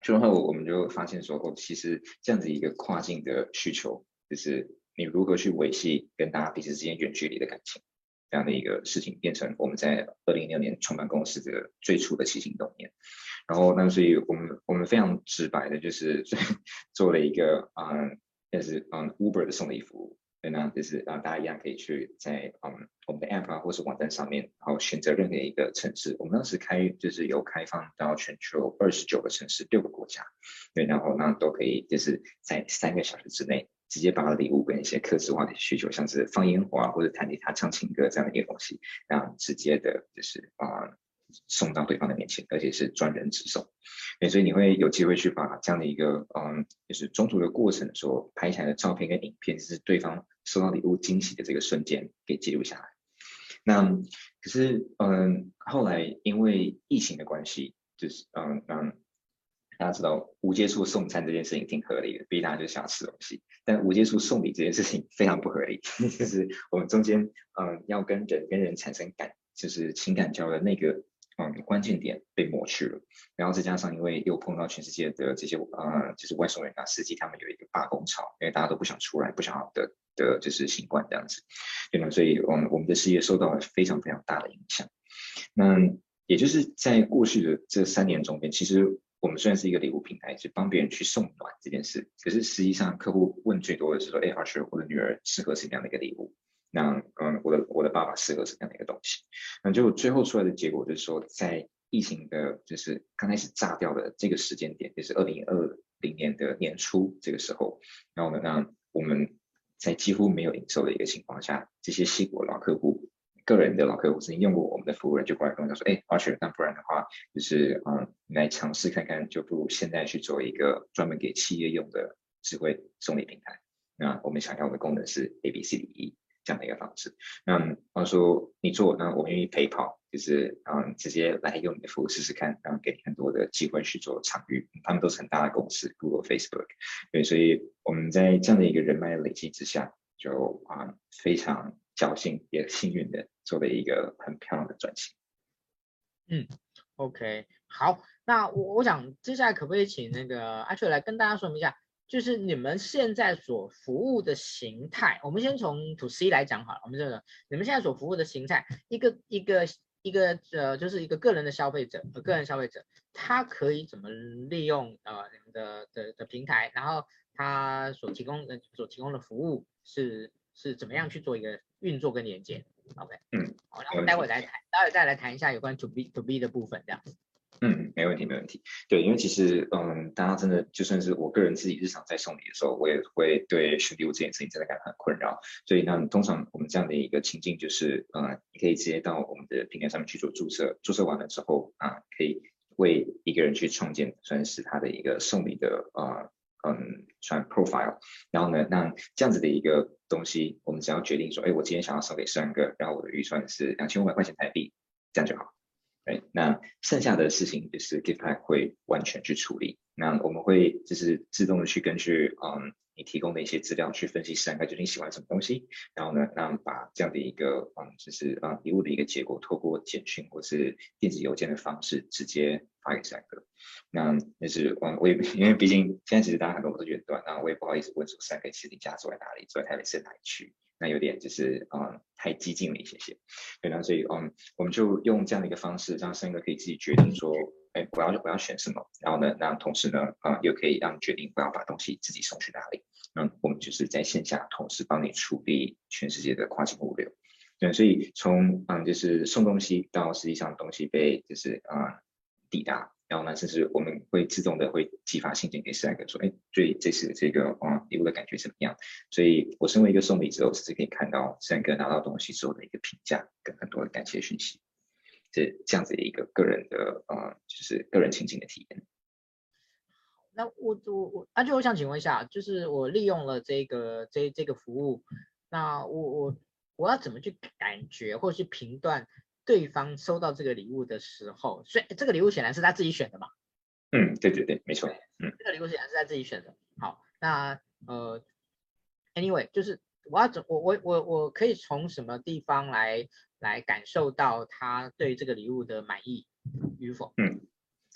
之后，我们就发现说，哦，其实这样子一个跨境的需求，就是你如何去维系跟大家彼此之间远距离的感情，这样的一个事情，变成我们在二零一六年创办公司的最初的起心动念。然后，那所以我们我们非常直白的，就是 (laughs) 做了一个嗯，就是嗯 Uber 的送礼服务。对呢，就是啊，大家一样可以去在嗯我们的 app 啊，或是网站上面，然后选择任何一个城市。我们当时开就是有开放到全球二十九个城市，六个国家。对，然后那都可以就是在三个小时之内，直接把礼物跟一些客制化的需求，像是放烟花或者弹吉他、唱情歌这样的一个东西，然后直接的就是啊送到对方的面前，而且是专人直送。对，所以你会有机会去把这样的一个嗯，就是中途的过程的时候拍下来的照片跟影片，是对方收到礼物惊喜的这个瞬间给记录下来。那可是嗯，后来因为疫情的关系，就是嗯嗯。大家知道无接触送餐这件事情挺合理的，毕竟大家就想吃东西。但无接触送礼这件事情非常不合理，(laughs) 就是我们中间，嗯，要跟人跟人产生感，就是情感交流那个，嗯，关键点被抹去了。然后再加上因为又碰到全世界的这些，呃，就是外送员啊、司机，他们有一个罢工潮，因为大家都不想出来，不想要的的就是新冠这样子，对吗？所以，我们我们的事业受到了非常非常大的影响。那也就是在过去的这三年中间，其实。我们虽然是一个礼物平台，是帮别人去送暖这件事，可是实际上客户问最多的是说：“哎，Archer，我的女儿适合什么样的一个礼物？那嗯，我的我的爸爸适合什么样的一个东西？”那就最后出来的结果就是说，在疫情的，就是刚开始炸掉的这个时间点，就是二零二零年的年初这个时候，然后呢，那我们在几乎没有营收的一个情况下，这些矽谷老客户。个人的老客户曾经用过我们的服务人就过来跟我说：“哎，Archer，那不然的话，就是嗯，来尝试看看，就不如现在去做一个专门给企业用的智慧送礼平台。那我们想要的功能是 A、B、C、D、E 这样的一个方式。那他说你做，那我愿意陪跑，就是嗯，直接来用你的服务试试看，然后给你很多的机会去做场域。他们都是很大的公司，Google、Facebook，对，所以我们在这样的一个人脉累积之下，就啊、非常。”侥幸也幸运的做了一个很漂亮的转型。嗯，OK，好，那我我想接下来可不可以请那个阿秋来跟大家说明一下，就是你们现在所服务的形态。我们先从 To C 来讲好了，我们这个你们现在所服务的形态，一个一个一个呃，就是一个个人的消费者，个人消费者，他可以怎么利用呃你们的的的平台，然后他所提供的所提供的服务是是怎么样去做一个运作跟连接，OK，嗯，好，那我们待会来谈，待会再来谈一下有关 To B To B 的部分，这样。嗯，没问题，没问题。对，因为其实，嗯，大家真的就算是我个人自己日常在送礼的时候，我也会对选礼物这件事情真的感到很困扰。所以，那通常我们这样的一个情境就是，嗯，你可以直接到我们的平台上面去做注册，注册完了之后啊，可以为一个人去创建算是他的一个送礼的，呃。嗯，传 profile，然后呢，那这样子的一个东西，我们只要决定说，哎，我今天想要送给三个，然后我的预算是两千五百块钱台币，这样就好。哎，那剩下的事情就是 Gift Pack 会完全去处理。那我们会就是自动的去根据嗯你提供的一些资料去分析三个究竟喜欢什么东西，然后呢，那把这样的一个嗯就是嗯礼物的一个结果，透过简讯或是电子邮件的方式直接发给三个。那那是我我也因为毕竟现在其实大家很多都远端，那我也不好意思问说三个其实你家住在哪里，住在台北市哪里区？那有点就是嗯太激进了一些些，对，那所以嗯我们就用这样的一个方式，让三个可以自己决定说，哎我要我要选什么，然后呢，那同时呢啊、又可以让你决定我要把东西自己送去哪里，嗯我们就是在线下同时帮你处理全世界的跨境物流，对，所以从嗯就是送东西到实际上东西被就是啊、嗯、抵达。然后呢，甚至我们会自动的会寄发信件给四个说，哎，对这次的这个啊礼物的感觉怎么样？所以我身为一个送礼者，我甚至可以看到三个拿到东西之后的一个评价跟很多的感谢讯息，这这样子的一个个人的啊，就是个人情景的体验。那我我我，而且我想请问一下，就是我利用了这个这这个服务，那我我我要怎么去感觉或是评断？对方收到这个礼物的时候，所以这个礼物显然是他自己选的嘛？嗯，对对对，没错。嗯，这个礼物显然是他自己选的。好，那呃，anyway，就是我要怎我我我我可以从什么地方来来感受到他对这个礼物的满意与否？嗯，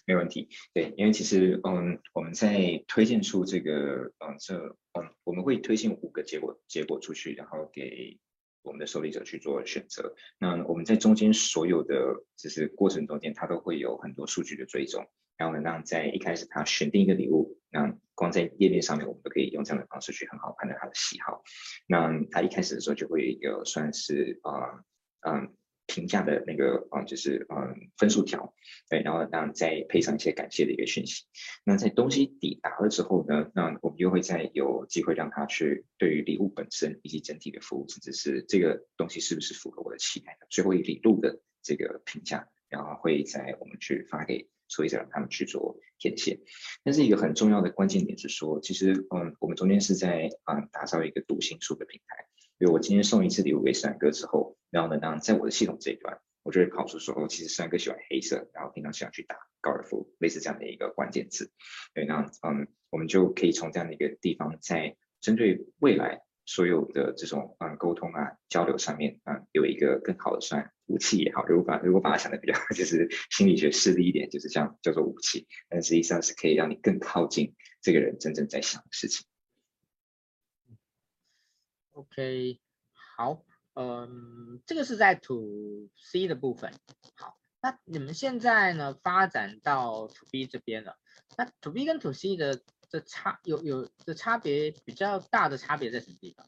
没问题。对，因为其实嗯，我们在推荐出这个嗯这嗯，我们会推荐五个结果结果出去，然后给。我们的受礼者去做选择，那我们在中间所有的就是过程中间，它都会有很多数据的追踪，然后呢，让在一开始他选定一个礼物，那光在页面上面，我们都可以用这样的方式去很好判断他的喜好。那他一开始的时候就会有算是啊嗯。评价的那个啊，就是嗯分数条，对，然后让再配上一些感谢的一个讯息。那在东西抵达了之后呢，那我们又会再有机会让他去对于礼物本身以及整体的服务，甚至是这个东西是不是符合我的期待的，最后一礼物的这个评价，然后会在我们去发给作业者，让他们去做填写。但是一个很重要的关键点是说，其实嗯，我们中间是在嗯打造一个读心术的平台。比如我今天送一次礼物给三哥之后，然后呢，当在我的系统这一端，我就会跑出说，其实三哥喜欢黑色，然后平常喜欢去打高尔夫，类似这样的一个关键词。对，那嗯，我们就可以从这样的一个地方，在针对未来。所有的这种嗯沟通啊交流上面啊、嗯、有一个更好的算武器也好，如果把如果把它想的比较 (laughs) 就是心理学势利一点，就是这样叫做武器，但实际上是可以让你更靠近这个人真正在想的事情。OK，好，嗯，这个是在 To C 的部分。好，那你们现在呢发展到 To B 这边了？那 To B 跟 To C 的。这差有有的差别比较大的差别在什么地方？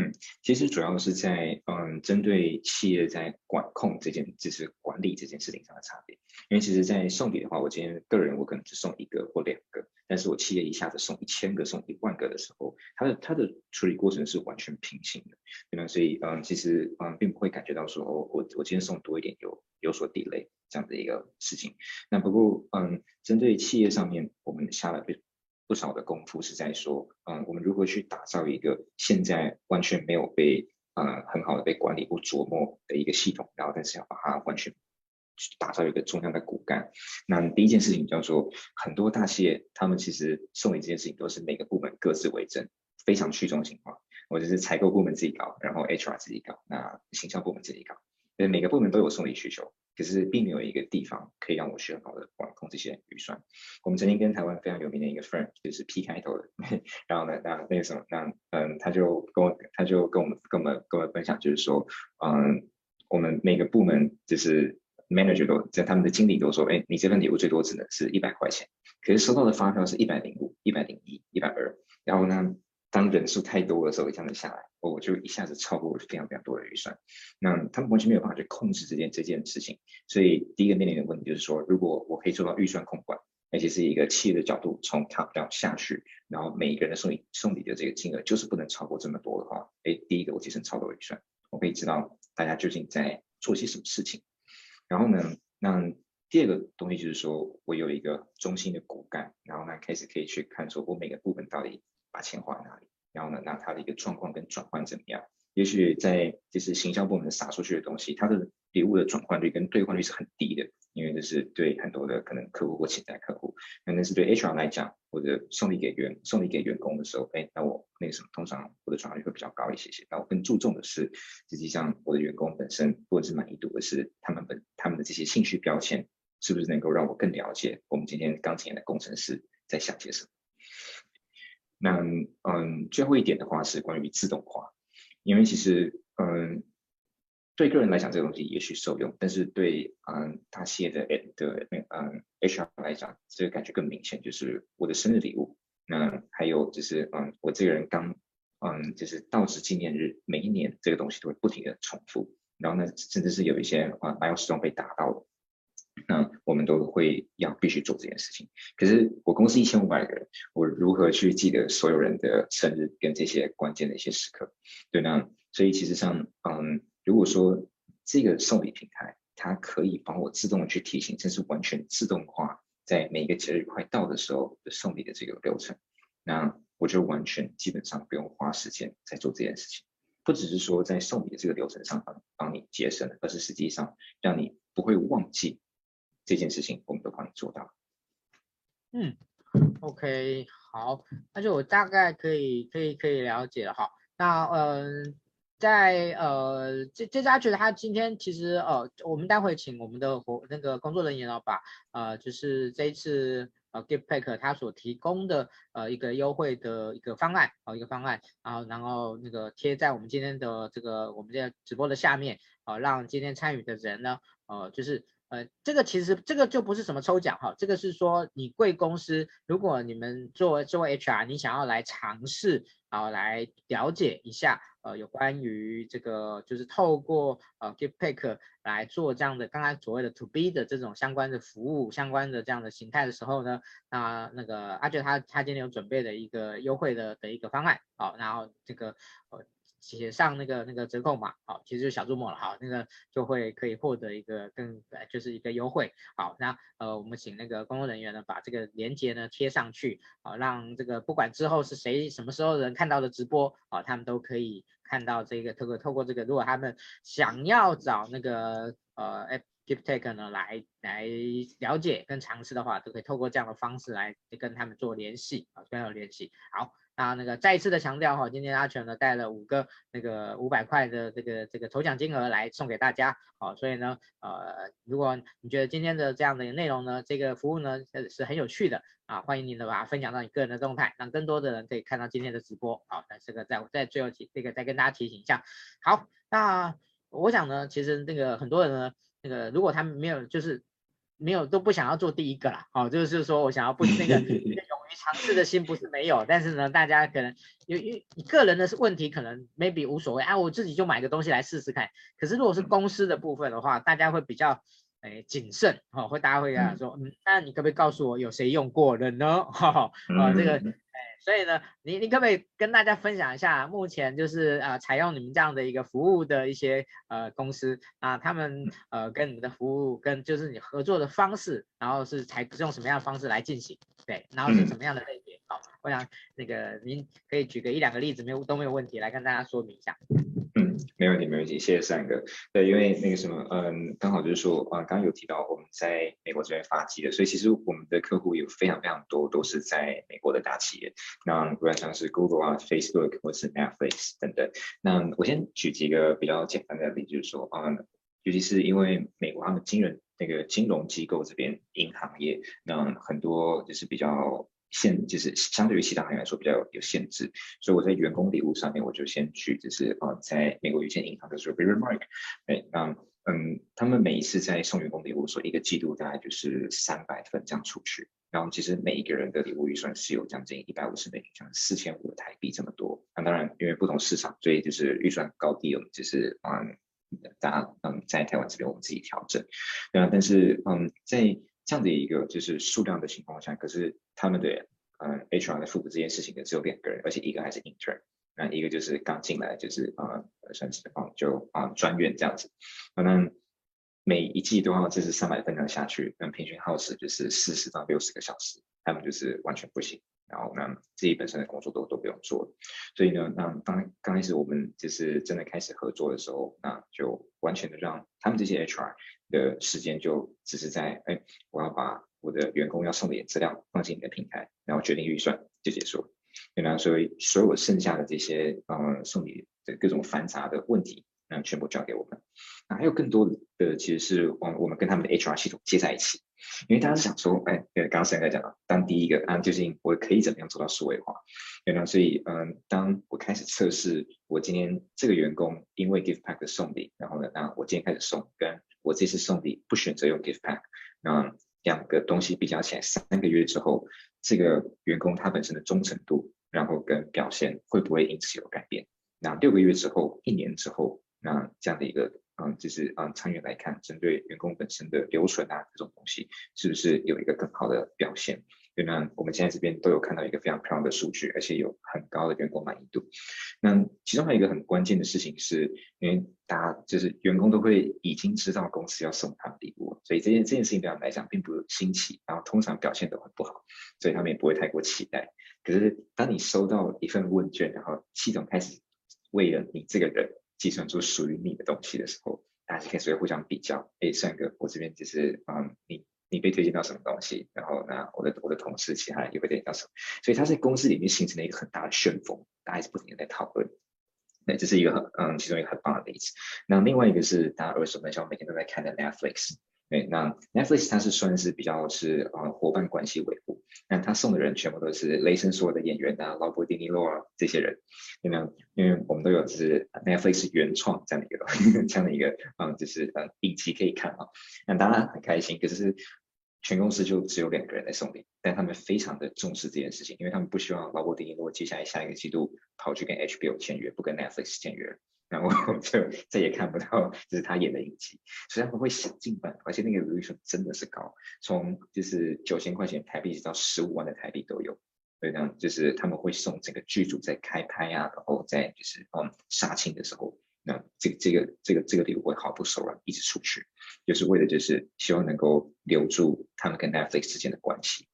嗯，其实主要是在嗯，针对企业在管控这件，就是管理这件事情上的差别。因为其实，在送礼的话，我今天个人我可能只送一个或两个，但是我企业一下子送一千个、送一万个的时候，它的它的处理过程是完全平行的，对吗？所以嗯，其实嗯，并不会感觉到说，我我今天送多一点有有所 delay 这样的一个事情。那不过嗯，针对企业上面，我们下了不少的功夫是在说，嗯，我们如何去打造一个现在完全没有被，呃，很好的被管理或琢磨的一个系统，然后但是要把它完全去打造一个中央的骨干。那第一件事情叫做，很多大企业他们其实送礼这件事情都是每个部门各自为政，非常去中心化，或者是采购部门自己搞，然后 HR 自己搞，那行销部门自己搞，所以每个部门都有送礼需求。可是并没有一个地方可以让我去很好的管控这些预算。我们曾经跟台湾非常有名的一个 firm，就是 P 开头的，然后呢，那那个什么，那嗯，他就跟我，他就跟我们跟我们跟我们分享，就是说，嗯，我们每个部门就是 manager 都在他们的经理都说，哎，你这份礼物最多只能是一百块钱，可是收到的发票是一百零五、一百零一、一百二，然后呢，当人数太多的时候，这样子下来。我就一下子超过了非常非常多的预算，那他们完全没有办法去控制这件这件事情，所以第一个面临的问题就是说，如果我可以做到预算控管，而且是一个企业的角度从 top down 下去，然后每一个人送礼送礼的这个金额就是不能超过这么多的话，哎，第一个我节省超多的预算，我可以知道大家究竟在做些什么事情，然后呢，那第二个东西就是说我有一个中心的骨干，然后呢开始可以去看说我每个部门到底把钱花在哪里。然后呢，那它的一个状况跟转换怎么样？也许在就是行销部门撒出去的东西，它的礼物的转换率跟兑换率是很低的，因为这是对很多的可能客户或潜在客户。那但是对 HR 来讲，或者送礼给员送礼给员工的时候，哎，那我那个什么，通常我的转换率会比较高一些些。那我更注重的是，实际上我的员工本身或者是满意度，而是他们本他们的这些兴趣标签，是不是能够让我更了解我们今天钢琴的工程师在想些什么？那嗯，最后一点的话是关于自动化，因为其实嗯，对个人来讲这个东西也许受用，但是对嗯大企业的的嗯 HR 来讲，这个感觉更明显，就是我的生日礼物，那还有就是嗯我这个人刚嗯就是到职纪念日，每一年这个东西都会不停的重复，然后呢甚至是有一些啊 milestone 被达到了。那我们都会要必须做这件事情。可是我公司一千五百个人，我如何去记得所有人的生日跟这些关键的一些时刻？对，那所以其实上，嗯，如果说这个送礼平台它可以帮我自动的去提醒，这是完全自动化，在每一个节日快到的时候的送礼的这个流程，那我就完全基本上不用花时间在做这件事情。不只是说在送礼的这个流程上帮帮你节省，而是实际上让你不会忘记。这件事情我们都帮你做到。嗯，OK，好，那就我大概可以可以可以了解了哈。那、呃，在呃这这家觉得他今天其实呃，我们待会请我们的活那个工作人员呢，把呃就是这一次呃 Giftpack 他所提供的呃一个优惠的一个方案哦一个方案，然后然后那个贴在我们今天的这个我们这个直播的下面啊、呃，让今天参与的人呢呃就是。呃，这个其实这个就不是什么抽奖哈，这个是说你贵公司，如果你们作为作为 HR，你想要来尝试啊，来了解一下呃有关于这个就是透过呃 Giftpack 来做这样的刚才所谓的 To B 的这种相关的服务相关的这样的形态的时候呢，那那个阿杰他他今天有准备的一个优惠的的一个方案，好，然后这个呃写上那个那个折扣码，好，其实就是小猪摸了，好，那个就会可以获得一个更就是一个优惠，好，那呃我们请那个工作人员呢把这个链接呢贴上去，好，让这个不管之后是谁什么时候人看到的直播，啊，他们都可以看到这个透过透过这个，如果他们想要找那个呃 Giftec 呢来来了解跟尝试的话，都可以透过这样的方式来跟他们做联系，啊，跟他们联系，好。那那个再一次的强调哈，今天阿全呢带了五个那个五百块的这个这个抽奖金额来送给大家，好，所以呢，呃，如果你觉得今天的这样的内容呢，这个服务呢是很有趣的啊，欢迎你呢把它分享到你个人的动态，让更多的人可以看到今天的直播，好，那这个在在最后提这个再跟大家提醒一下，好，那我想呢，其实那个很多人呢，那个如果他们没有就是没有都不想要做第一个啦，好，就是说我想要不那个。(laughs) 尝试的心不是没有，但是呢，大家可能有因你个人的问题，可能 maybe 无所谓，啊，我自己就买个东西来试试看。可是如果是公司的部分的话，大家会比较诶谨慎，哈、哦，会大家会跟他说，嗯，那你可不可以告诉我有谁用过了呢？(laughs) 哈、哦，啊，这个。哎所以呢，你你可不可以跟大家分享一下，目前就是呃采用你们这样的一个服务的一些呃公司啊，他们呃跟你们的服务跟就是你合作的方式，然后是采用什么样的方式来进行？对，然后是什么样的类别？好，我想那个您可以举个一两个例子，没有都没有问题，来跟大家说明一下。嗯，没问题，没问题，谢谢三哥。对，因为那个什么，嗯，刚好就是说，啊，刚刚有提到我们在美国这边发迹的，所以其实我们的客户有非常非常多都是在美国的大企业，那不然像是 Google 啊、Facebook 或是 Netflix 等等。那我先举几个比较简单的例子，就是说，啊，尤其是因为美国他们金融那个金融机构这边银行业，那很多就是比较。限就是相对于其他行业来说比较有限制，所以我在员工礼物上面我就先去，就是呃，在美国有线银行的时候，Rivermark，哎，那嗯，他们每一次在送员工礼物，说一个季度大概就是三百份这样出去，然后其实每一个人的礼物预算是有将近一百五十美元，像四千五的台币这么多。那当然，因为不同市场，所以就是预算高低，我们就是嗯，大家嗯在台湾这边我们自己调整。那但是嗯，在这样的一个就是数量的情况下，可是他们的嗯 HR 来负责这件事情的只有两个人，而且一个还是 intern，那一个就是刚进来就是啊算是啊就啊专员这样子，那每一季都要就是三百分钟下去，那平均耗时就是四十到六十个小时，他们就是完全不行。然后呢，自己本身的工作都都不用做，所以呢，那刚刚开始我们就是真的开始合作的时候，那就完全的让他们这些 HR 的时间就只是在，哎，我要把我的员工要送的资料放进你的平台，然后决定预算就结束了。那所以所有剩下的这些呃送礼的各种繁杂的问题，那全部交给我们。那还有更多的其实是我我们跟他们的 HR 系统接在一起。因为大家是想说，哎，刚刚现在讲了，当第一个啊，究竟我可以怎么样做到数位化？对吗？所以，嗯，当我开始测试，我今天这个员工因为 Gift Pack 的送礼，然后呢，那我今天开始送，跟我这次送礼不选择用 Gift Pack，那两个东西比较起来，三个月之后，这个员工他本身的忠诚度，然后跟表现会不会因此有改变？那六个月之后，一年之后，那这样的一个。嗯，就是嗯，长远来看，针对员工本身的留存啊，这种东西是不是有一个更好的表现？对，那我们现在这边都有看到一个非常漂亮的数据，而且有很高的员工满意度。那其中还有一个很关键的事情是，因为大家就是员工都会已经知道公司要送他们礼物，所以这件这件事情对他们来讲并不新奇，然后通常表现都很不好，所以他们也不会太过期待。可是当你收到一份问卷，然后系统开始为了你这个人。计算出属于你的东西的时候，大家开始会互相比较。哎，帅哥，我这边就是嗯，你你被推荐到什么东西？然后呢，我的我的同事其他人又被推荐到什么？所以他在公司里面形成了一个很大的旋风，大家一直不停的在讨论。那这是一个很嗯，其中一个很棒的例子。那另外一个是大家耳熟能详，每天都在看的 Netflix。对，那 Netflix 它是算是比较是呃伙伴关系维护，那他送的人全部都是雷神所有的演员啊，劳勃迪尼洛啊这些人，因为因为我们都有就是 Netflix 原创这样的一个 (laughs) 这样的一个嗯就是嗯影集可以看啊，那当然很开心，可是全公司就只有两个人在送礼，但他们非常的重视这件事情，因为他们不希望劳勃迪尼洛接下来下一个季度跑去跟 HBO 签约，不跟 Netflix 签约。然后就再也看不到，就是他演的影集，所以他们会想尽办法，而且那个 resolution 真的是高，从就是九千块钱台币直到十五万的台币都有。所以呢就是他们会送整个剧组在开拍啊，然后在就是嗯杀青的时候，这个这个这个这个礼物会毫不手软一直出去，就是为了就是希望能够留住他们跟 Netflix 之间的关系。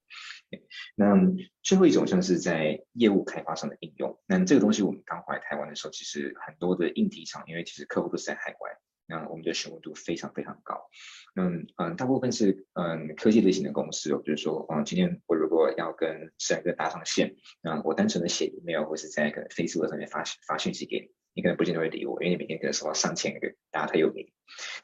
那最后一种像是在业务开发上的应用，那这个东西我们刚回来台湾的时候，其实很多的硬体厂，因为其实客户都是在海外。那我们的询问度非常非常高，嗯嗯，大部分是嗯科技类型的公司哦，就说，嗯，今天我如果要跟三个搭上线，那我单纯的写 email 或是在一个 Facebook 上面发发讯息给你，你可能不见得会理我，因为你每天可能收到上千个大家太有名，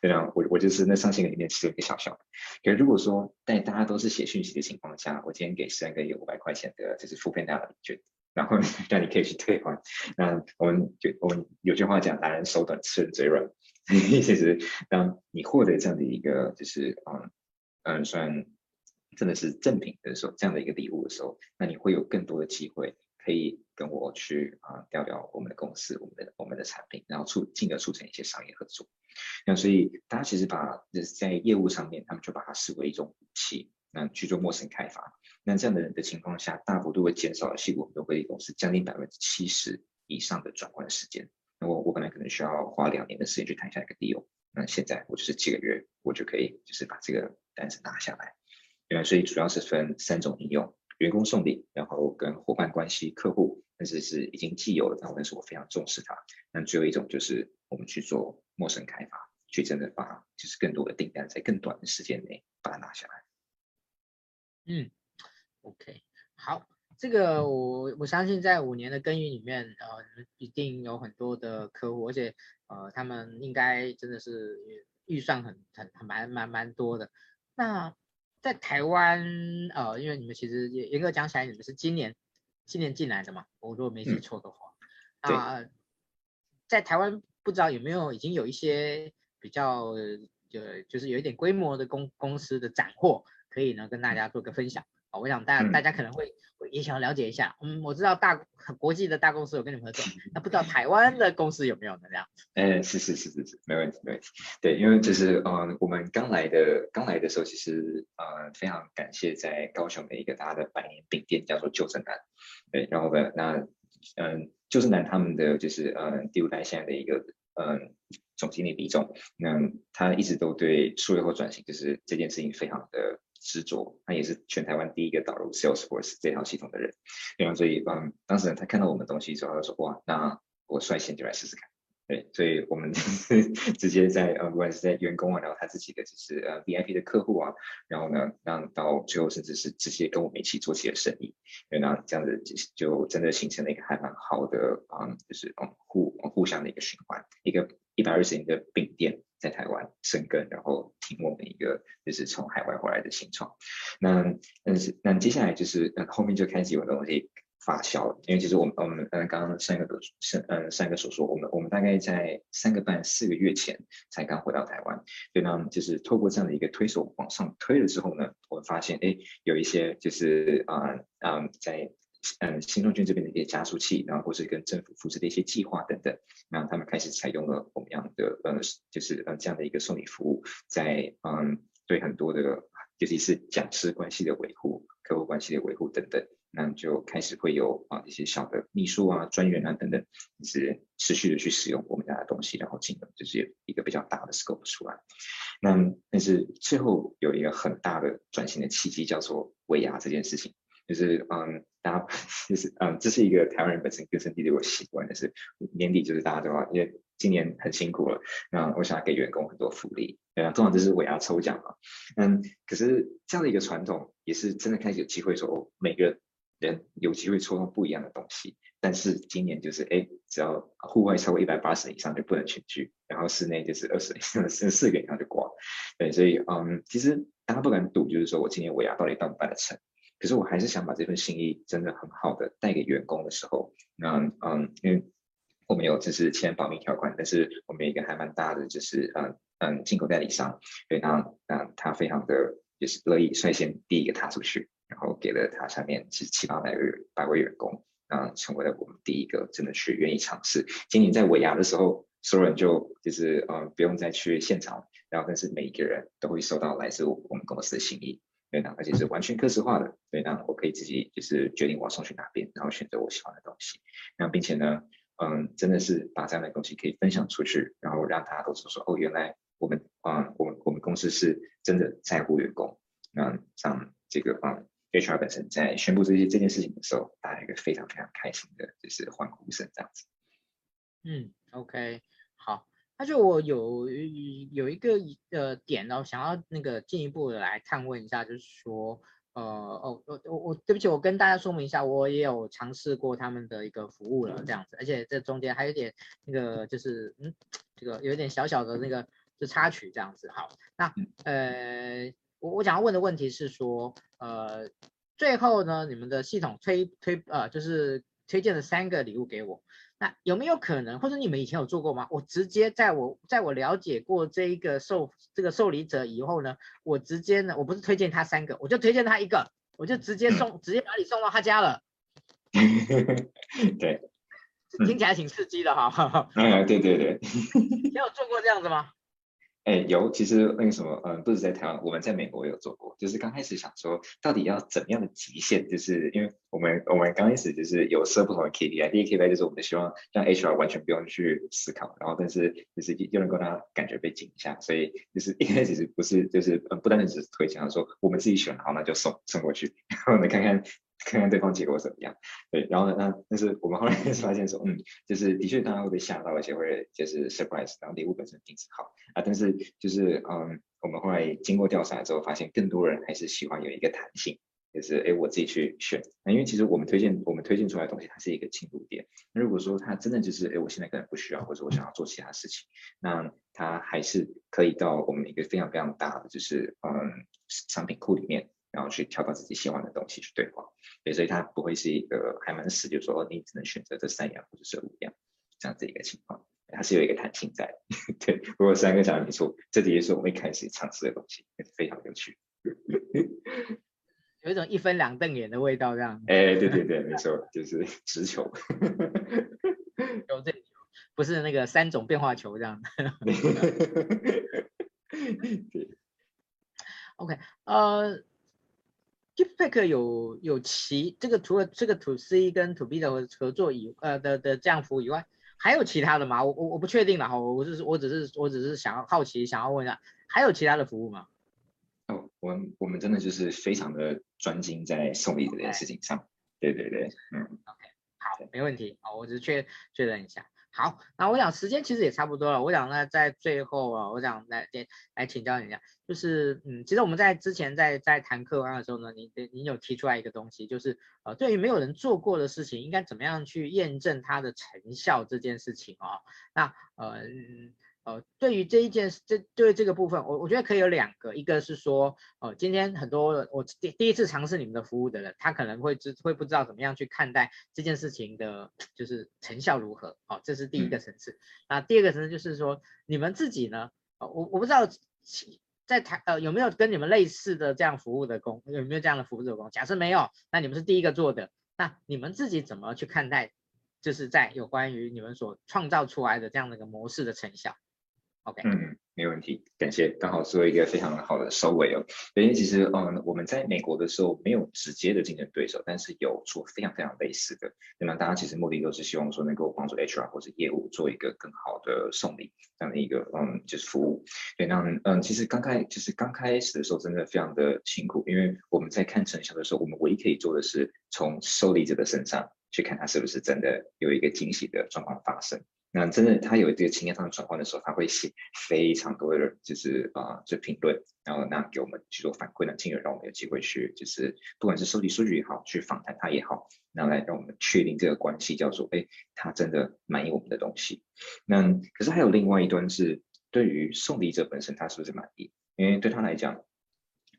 对啊，我我就是那上千个里面只有一个小小的。可是如果说在大家都是写讯息的情况下，我今天给三个有五百块钱的就是付费大的券，然后 (laughs) 让你可以去退还，那我们就我们有句话讲，男人手短，吃人嘴软。(laughs) 其实，当你获得这样的一个，就是嗯嗯，算真的是赠品的时候，这样的一个礼物的时候，那你会有更多的机会可以跟我去啊聊聊我们的公司、我们的我们的产品，然后促进而促成一些商业合作。那所以大家其实把就是在业务上面，他们就把它视为一种武器，那去做陌生开发。那这样的人的情况下，大幅度会减少了矽谷很多科技公司将近百分之七十以上的转换时间。那我我本来可能需要花两年的时间去谈下一个 deal，那现在我就是几个月，我就可以就是把这个单子拿下来。原来所以主要是分三种应用：员工送礼，然后跟伙伴关系、客户，但是是已经既有的，然后但是我非常重视它。那最后一种就是我们去做陌生开发，去真的把就是更多的订单在更短的时间内把它拿下来。嗯，OK，好。这个我我相信在五年的耕耘里面，呃，一定有很多的客户，而且呃，他们应该真的是预算很很很蛮蛮蛮多的。那在台湾，呃，因为你们其实严格讲起来，你们是今年今年进来的嘛，我如果没记错的话，啊、嗯呃，在台湾不知道有没有已经有一些比较呃，就是有一点规模的公公司的斩获，可以呢跟大家做个分享。我想大大家可能会也想要了解一下，嗯，我知道大国际的大公司有跟你们合作，(laughs) 那不知道台湾的公司有没有呢？这样子？哎，是是是是是，没问题没问题。对，因为就是嗯，我们刚来的刚来的时候，其实呃非常感谢在高雄的一个大家的百年饼店叫做旧正南，对，然后呢，那嗯旧正南他们的就是嗯第五代现在的一个嗯总经理李总，那他一直都对数位化转型就是这件事情非常的。执着，他也是全台湾第一个导入 Salesforce 这套系统的人，然后，所以嗯，当时他看到我们东西之后，他说哇，那我率先就来试试看，对，所以我们 (laughs) 直接在 (laughs) 呃，不管是在员工啊，然后他自己的就是呃 VIP 的客户啊，然后呢，让到最后甚至是直接跟我们一起做起了生意，对，那这样子就真的形成了一个还蛮好的嗯，就是嗯互互相的一个循环，一个一百二十年的饼店。在台湾生根，然后听我们一个就是从海外回来的新创。那但是那接下来就是嗯后面就开始有东西发酵了，因为其实我们我们刚刚上一个上嗯上一个所说，我们我们大概在三个半四个月前才刚回到台湾，所以呢就是透过这样的一个推手往上推了之后呢，我们发现哎有一些就是啊啊、嗯嗯、在。嗯，新创圈这边的一些加速器，然后或是跟政府扶持的一些计划等等，那他们开始采用了我们样的呃，就是呃这样的一个送礼服务，在嗯对很多的尤其是讲师关系的维护、客户关系的维护等等，那就开始会有啊一些小的秘书啊、专员啊等等，就是持续的去使用我们家的东西，然后进而就是一个比较大的 scope 出来。那但是最后有一个很大的转型的契机，叫做尾牙这件事情。就是嗯，大家就是嗯，这是一个台湾人本身根深蒂固的习惯，就是年底就是大家都要，因为今年很辛苦了，那我想要给员工很多福利，对啊，通常就是尾牙抽奖嘛，嗯，可是这样的一个传统也是真的开始有机会说，每个人有机会抽到不一样的东西，但是今年就是哎，只要户外超过一百八十以上就不能群聚，然后室内就是二十以上四 (laughs) 四个以上就挂，对，所以嗯，其实大家不敢赌，就是说我今年尾牙到底办不办得成。可是我还是想把这份心意真的很好的带给员工的时候，那嗯，因为我们有就是签保密条款，但是我们有一个还蛮大的就是嗯嗯进口代理商，所以他嗯他非常的就是乐意率先第一个踏出去，然后给了他下面是七八百位百位员工，嗯成为了我们第一个真的去愿意尝试。今年在尾牙的时候，所有人就就是嗯不用再去现场，然后但是每一个人都会收到来自我们公司的心意。对，那而且是完全客制化的，对，那我可以自己就是决定我要送去哪边，然后选择我喜欢的东西，那并且呢，嗯，真的是把这样的东西可以分享出去，然后让大家都知道说，哦，原来我们，嗯，我们我们公司是真的在乎员工，那像这个，嗯，HR 本身在宣布这些这件事情的时候，大家一个非常非常开心的，就是欢呼声这样子。嗯，OK，好。那就我有有一个呃点呢，想要那个进一步的来探问一下，就是说，呃哦我我我对不起，我跟大家说明一下，我也有尝试过他们的一个服务了，这样子，而且这中间还有点那个就是嗯，这个有点小小的那个就插曲这样子。好，那呃我我想要问的问题是说，呃最后呢，你们的系统推推呃就是推荐了三个礼物给我。那有没有可能，或者你们以前有做过吗？我直接在我在我了解过这一个受这个受理者以后呢，我直接呢，我不是推荐他三个，我就推荐他一个，我就直接送，(laughs) 直接把你送到他家了。(laughs) 对，听起来挺刺激的哈。(laughs) 哎，对对对。你有做过这样子吗？哎，有，其实那个什么，嗯，不止在台湾，我们在美国有做过。就是刚开始想说，到底要怎么样的极限？就是因为我们我们刚开始就是有设不同的 KPI，第一个 KPI 就是我们希望让 HR 完全不用去思考，然后但是就是又能够让他感觉被惊吓，所以就是一开始是不是就是嗯，不单单只是推荐，说我们自己选好，那就送送过去，(laughs) 然后呢看看。看看对方结果怎么样，对，然后呢，那但是我们后来 (laughs) 发现说，嗯，就是的确大家会被吓到，而且会就是 surprise，然后礼物本身品质好啊，但是就是嗯，我们后来经过调查之后，发现更多人还是喜欢有一个弹性，就是哎，我自己去选，那因为其实我们推荐我们推荐出来的东西，它是一个进度点，那如果说它真的就是哎，我现在可能不需要，或者我想要做其他事情，那它还是可以到我们一个非常非常大的就是嗯商品库里面。然后去挑到自己喜欢的东西去对话，对，所以它不会是一个还蛮死，就是说你只能选择这三样或者是五样这样子一个情况，它是有一个弹性在。(laughs) 对，不过三个讲的没错，这也是我们一开始尝试的东西，非常有趣，有一种一分两瞪眼的味道，这样。哎，对对对，没错，就是直球，有这不是那个三种变化球这样。(laughs) 对，OK，呃。Giftpake 有有其这个除了这个 To C 跟 To B 的合作以呃的的这样服务以外，还有其他的吗？我我我不确定了哈，我是我只是我只是想要好奇，想要问一下，还有其他的服务吗？哦，我们我们真的就是非常的专精在送礼这件事情上。Okay. 对对对，嗯，OK，好，没问题，好，我只是确确认一下。好，那我想时间其实也差不多了。我想呢，在最后啊，我想来来来请教你一下，就是嗯，其实我们在之前在在谈客观的时候呢，你你有提出来一个东西，就是呃，对于没有人做过的事情，应该怎么样去验证它的成效这件事情啊？那呃。呃，对于这一件事，这对这个部分，我我觉得可以有两个，一个是说，呃，今天很多我第第一次尝试你们的服务的人，他可能会知会不知道怎么样去看待这件事情的，就是成效如何，哦，这是第一个层次。那第二个层次就是说，你们自己呢，呃、我我不知道在台呃有没有跟你们类似的这样服务的工，有没有这样的服务的工？假设没有，那你们是第一个做的，那你们自己怎么去看待，就是在有关于你们所创造出来的这样的一个模式的成效？OK，嗯，没问题，感谢，刚好做一个非常好的收尾哦。因为其实，嗯，我们在美国的时候没有直接的竞争对手，但是有做非常非常类似的。那么大家其实目的都是希望说能够帮助 HR 或者业务做一个更好的送礼这样的一个，嗯，就是服务。对，那嗯，其实刚开就是刚开始的时候真的非常的辛苦，因为我们在看成效的时候，我们唯一可以做的是从受礼者的身上去看他是不是真的有一个惊喜的状况发生。那真的，他有这个情感上的转换的时候，他会写非常多的，就是啊、呃，评论，然后那给我们去做反馈呢，进而让我们有机会去，就是不管是收集数据也好，去访谈他也好，那来让我们确定这个关系，叫做哎，他真的满意我们的东西。那可是还有另外一端是，对于送礼者本身，他是不是满意？因为对他来讲，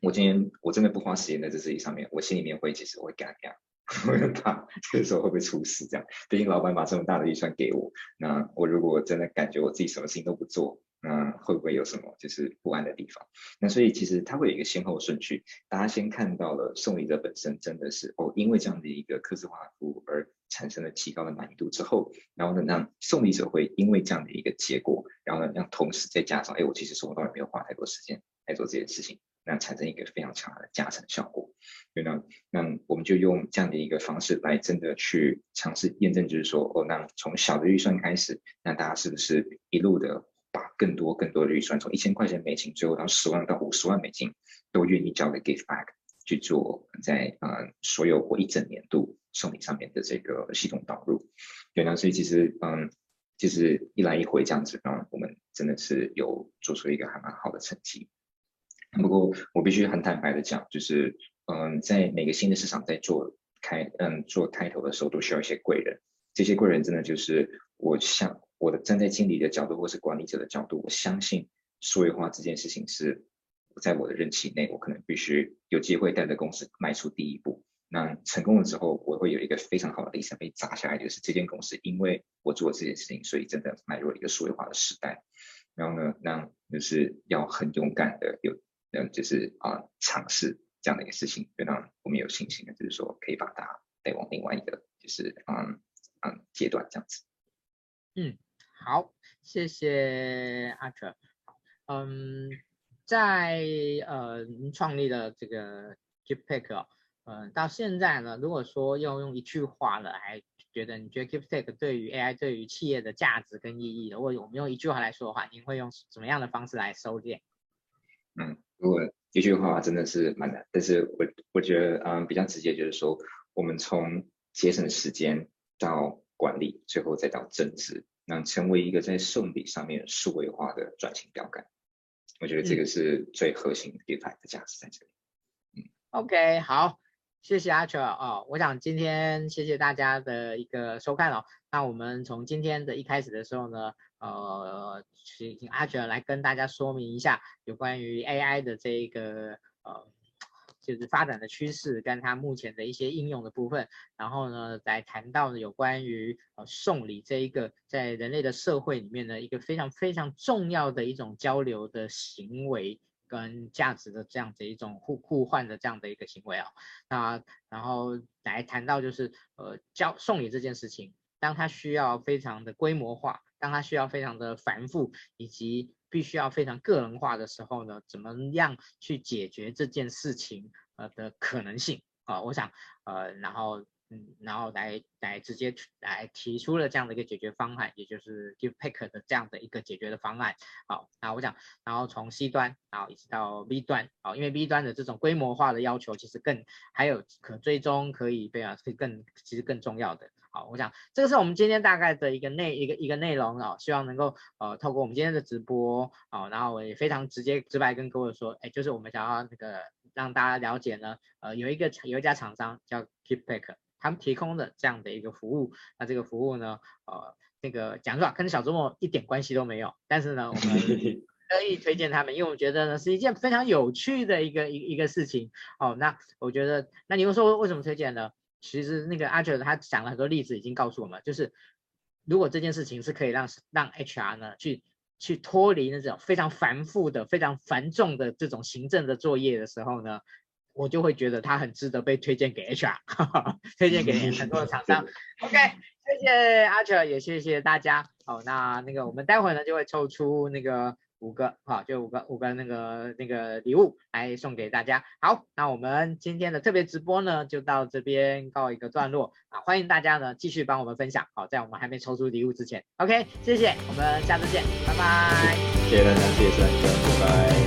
我今天我真的不花时间在这事情上面，我心里面会其实会干干。(laughs) 我很怕这个时候会不会出事？这样，毕竟老板把这么大的预算给我，那我如果真的感觉我自己什么事情都不做，那会不会有什么就是不安的地方？那所以其实它会有一个先后顺序，大家先看到了送礼者本身真的是哦，因为这样的一个客制化服务而产生了极高的满意度之后，然后呢，让送礼者会因为这样的一个结果，然后呢，让同时再加上，哎，我其实生活当中没有花太多时间来做这件事情。那产生一个非常强的加成效果。所以呢，那我们就用这样的一个方式来真的去尝试验证，就是说，哦，那从小的预算开始，那大家是不是一路的把更多更多的预算，从一千块钱美金，最后到十万到五十万美金，都愿意交给 Give Back 去做在呃所有或一整年度送礼上面的这个系统导入。对，那所以其实嗯。就是一来一回这样子，然后我们真的是有做出一个还蛮好的成绩。不过我必须很坦白的讲，就是嗯，在每个新的市场在做开嗯做开头的时候，都需要一些贵人。这些贵人真的就是我想我的站在经理的角度或是管理者的角度，我相信数位化这件事情是在我的任期内，我可能必须有机会带着公司迈出第一步。那成功了之后，我会有一个非常好的里程碑砸下来，就是这间公司因为我做这件事情，所以真的迈入了一个数位化的时代。然后呢，那就是要很勇敢的有，嗯，就是啊尝试这样的一个事情，就让我们有信心的，就是说可以把它带往另外一个就是嗯嗯阶段这样子。嗯，好，谢谢 Archer。嗯，在呃您创立的这个 KeepTake 嗯，到现在呢，如果说要用一句话来觉得，你觉得 KeepTake 对于 AI 对于企业的价值跟意义，如果我们用一句话来说的话，您会用什么样的方式来收敛？嗯，如果一句话真的是蛮难，但是我我觉得嗯比较直接就是说，我们从节省时间到管理，最后再到增值，那成为一个在送礼上面数位化的转型标杆，我觉得这个是最核心的 KeepTake 的价值在这里。嗯，OK，好。谢谢 Archer 哦，我想今天谢谢大家的一个收看哦。那我们从今天的一开始的时候呢，呃，请 Archer 来跟大家说明一下有关于 AI 的这一个呃，就是发展的趋势跟它目前的一些应用的部分。然后呢，来谈到有关于呃送礼这一个在人类的社会里面的一个非常非常重要的一种交流的行为。跟价值的这样子一种互互换的这样的一个行为啊，那然后来谈到就是呃交送礼这件事情，当它需要非常的规模化，当它需要非常的繁复，以及必须要非常个人化的时候呢，怎么样去解决这件事情呃的可能性啊？我想呃然后。嗯，然后来来直接来提出了这样的一个解决方案，也就是 KeepTake 的这样的一个解决的方案。好，那我想，然后从 C 端，然后一直到 B 端，好，因为 B 端的这种规模化的要求，其实更还有可追踪，可以被啊，是更其实更重要的。好，我想这个是我们今天大概的一个内一个一个内容啊，希望能够呃透过我们今天的直播，好，然后我也非常直接直白跟各位说，哎，就是我们想要那个让大家了解呢，呃，有一个有一家厂商叫 KeepTake。他们提供的这样的一个服务，那这个服务呢，呃，那个讲实话跟小周末一点关系都没有，但是呢，我们 (laughs) 可以推荐他们，因为我觉得呢是一件非常有趣的一个一一个事情。哦，那我觉得，那你又说为什么推荐呢？其实那个阿哲他讲了很多例子，已经告诉我们，就是如果这件事情是可以让让 HR 呢去去脱离那种非常繁复的、非常繁重的这种行政的作业的时候呢。我就会觉得它很值得被推荐给 HR，(laughs) 推荐给 (laughs) 很多的厂商。OK，谢谢 Archer，也谢谢大家。好，那那个我们待会呢就会抽出那个五个，好，就五个五个那个那个礼物来送给大家。好，那我们今天的特别直播呢就到这边告一个段落啊，欢迎大家呢继续帮我们分享。好，在我们还没抽出礼物之前，OK，谢谢，我们下次见，拜拜。谢谢大家，谢谢大家，拜拜。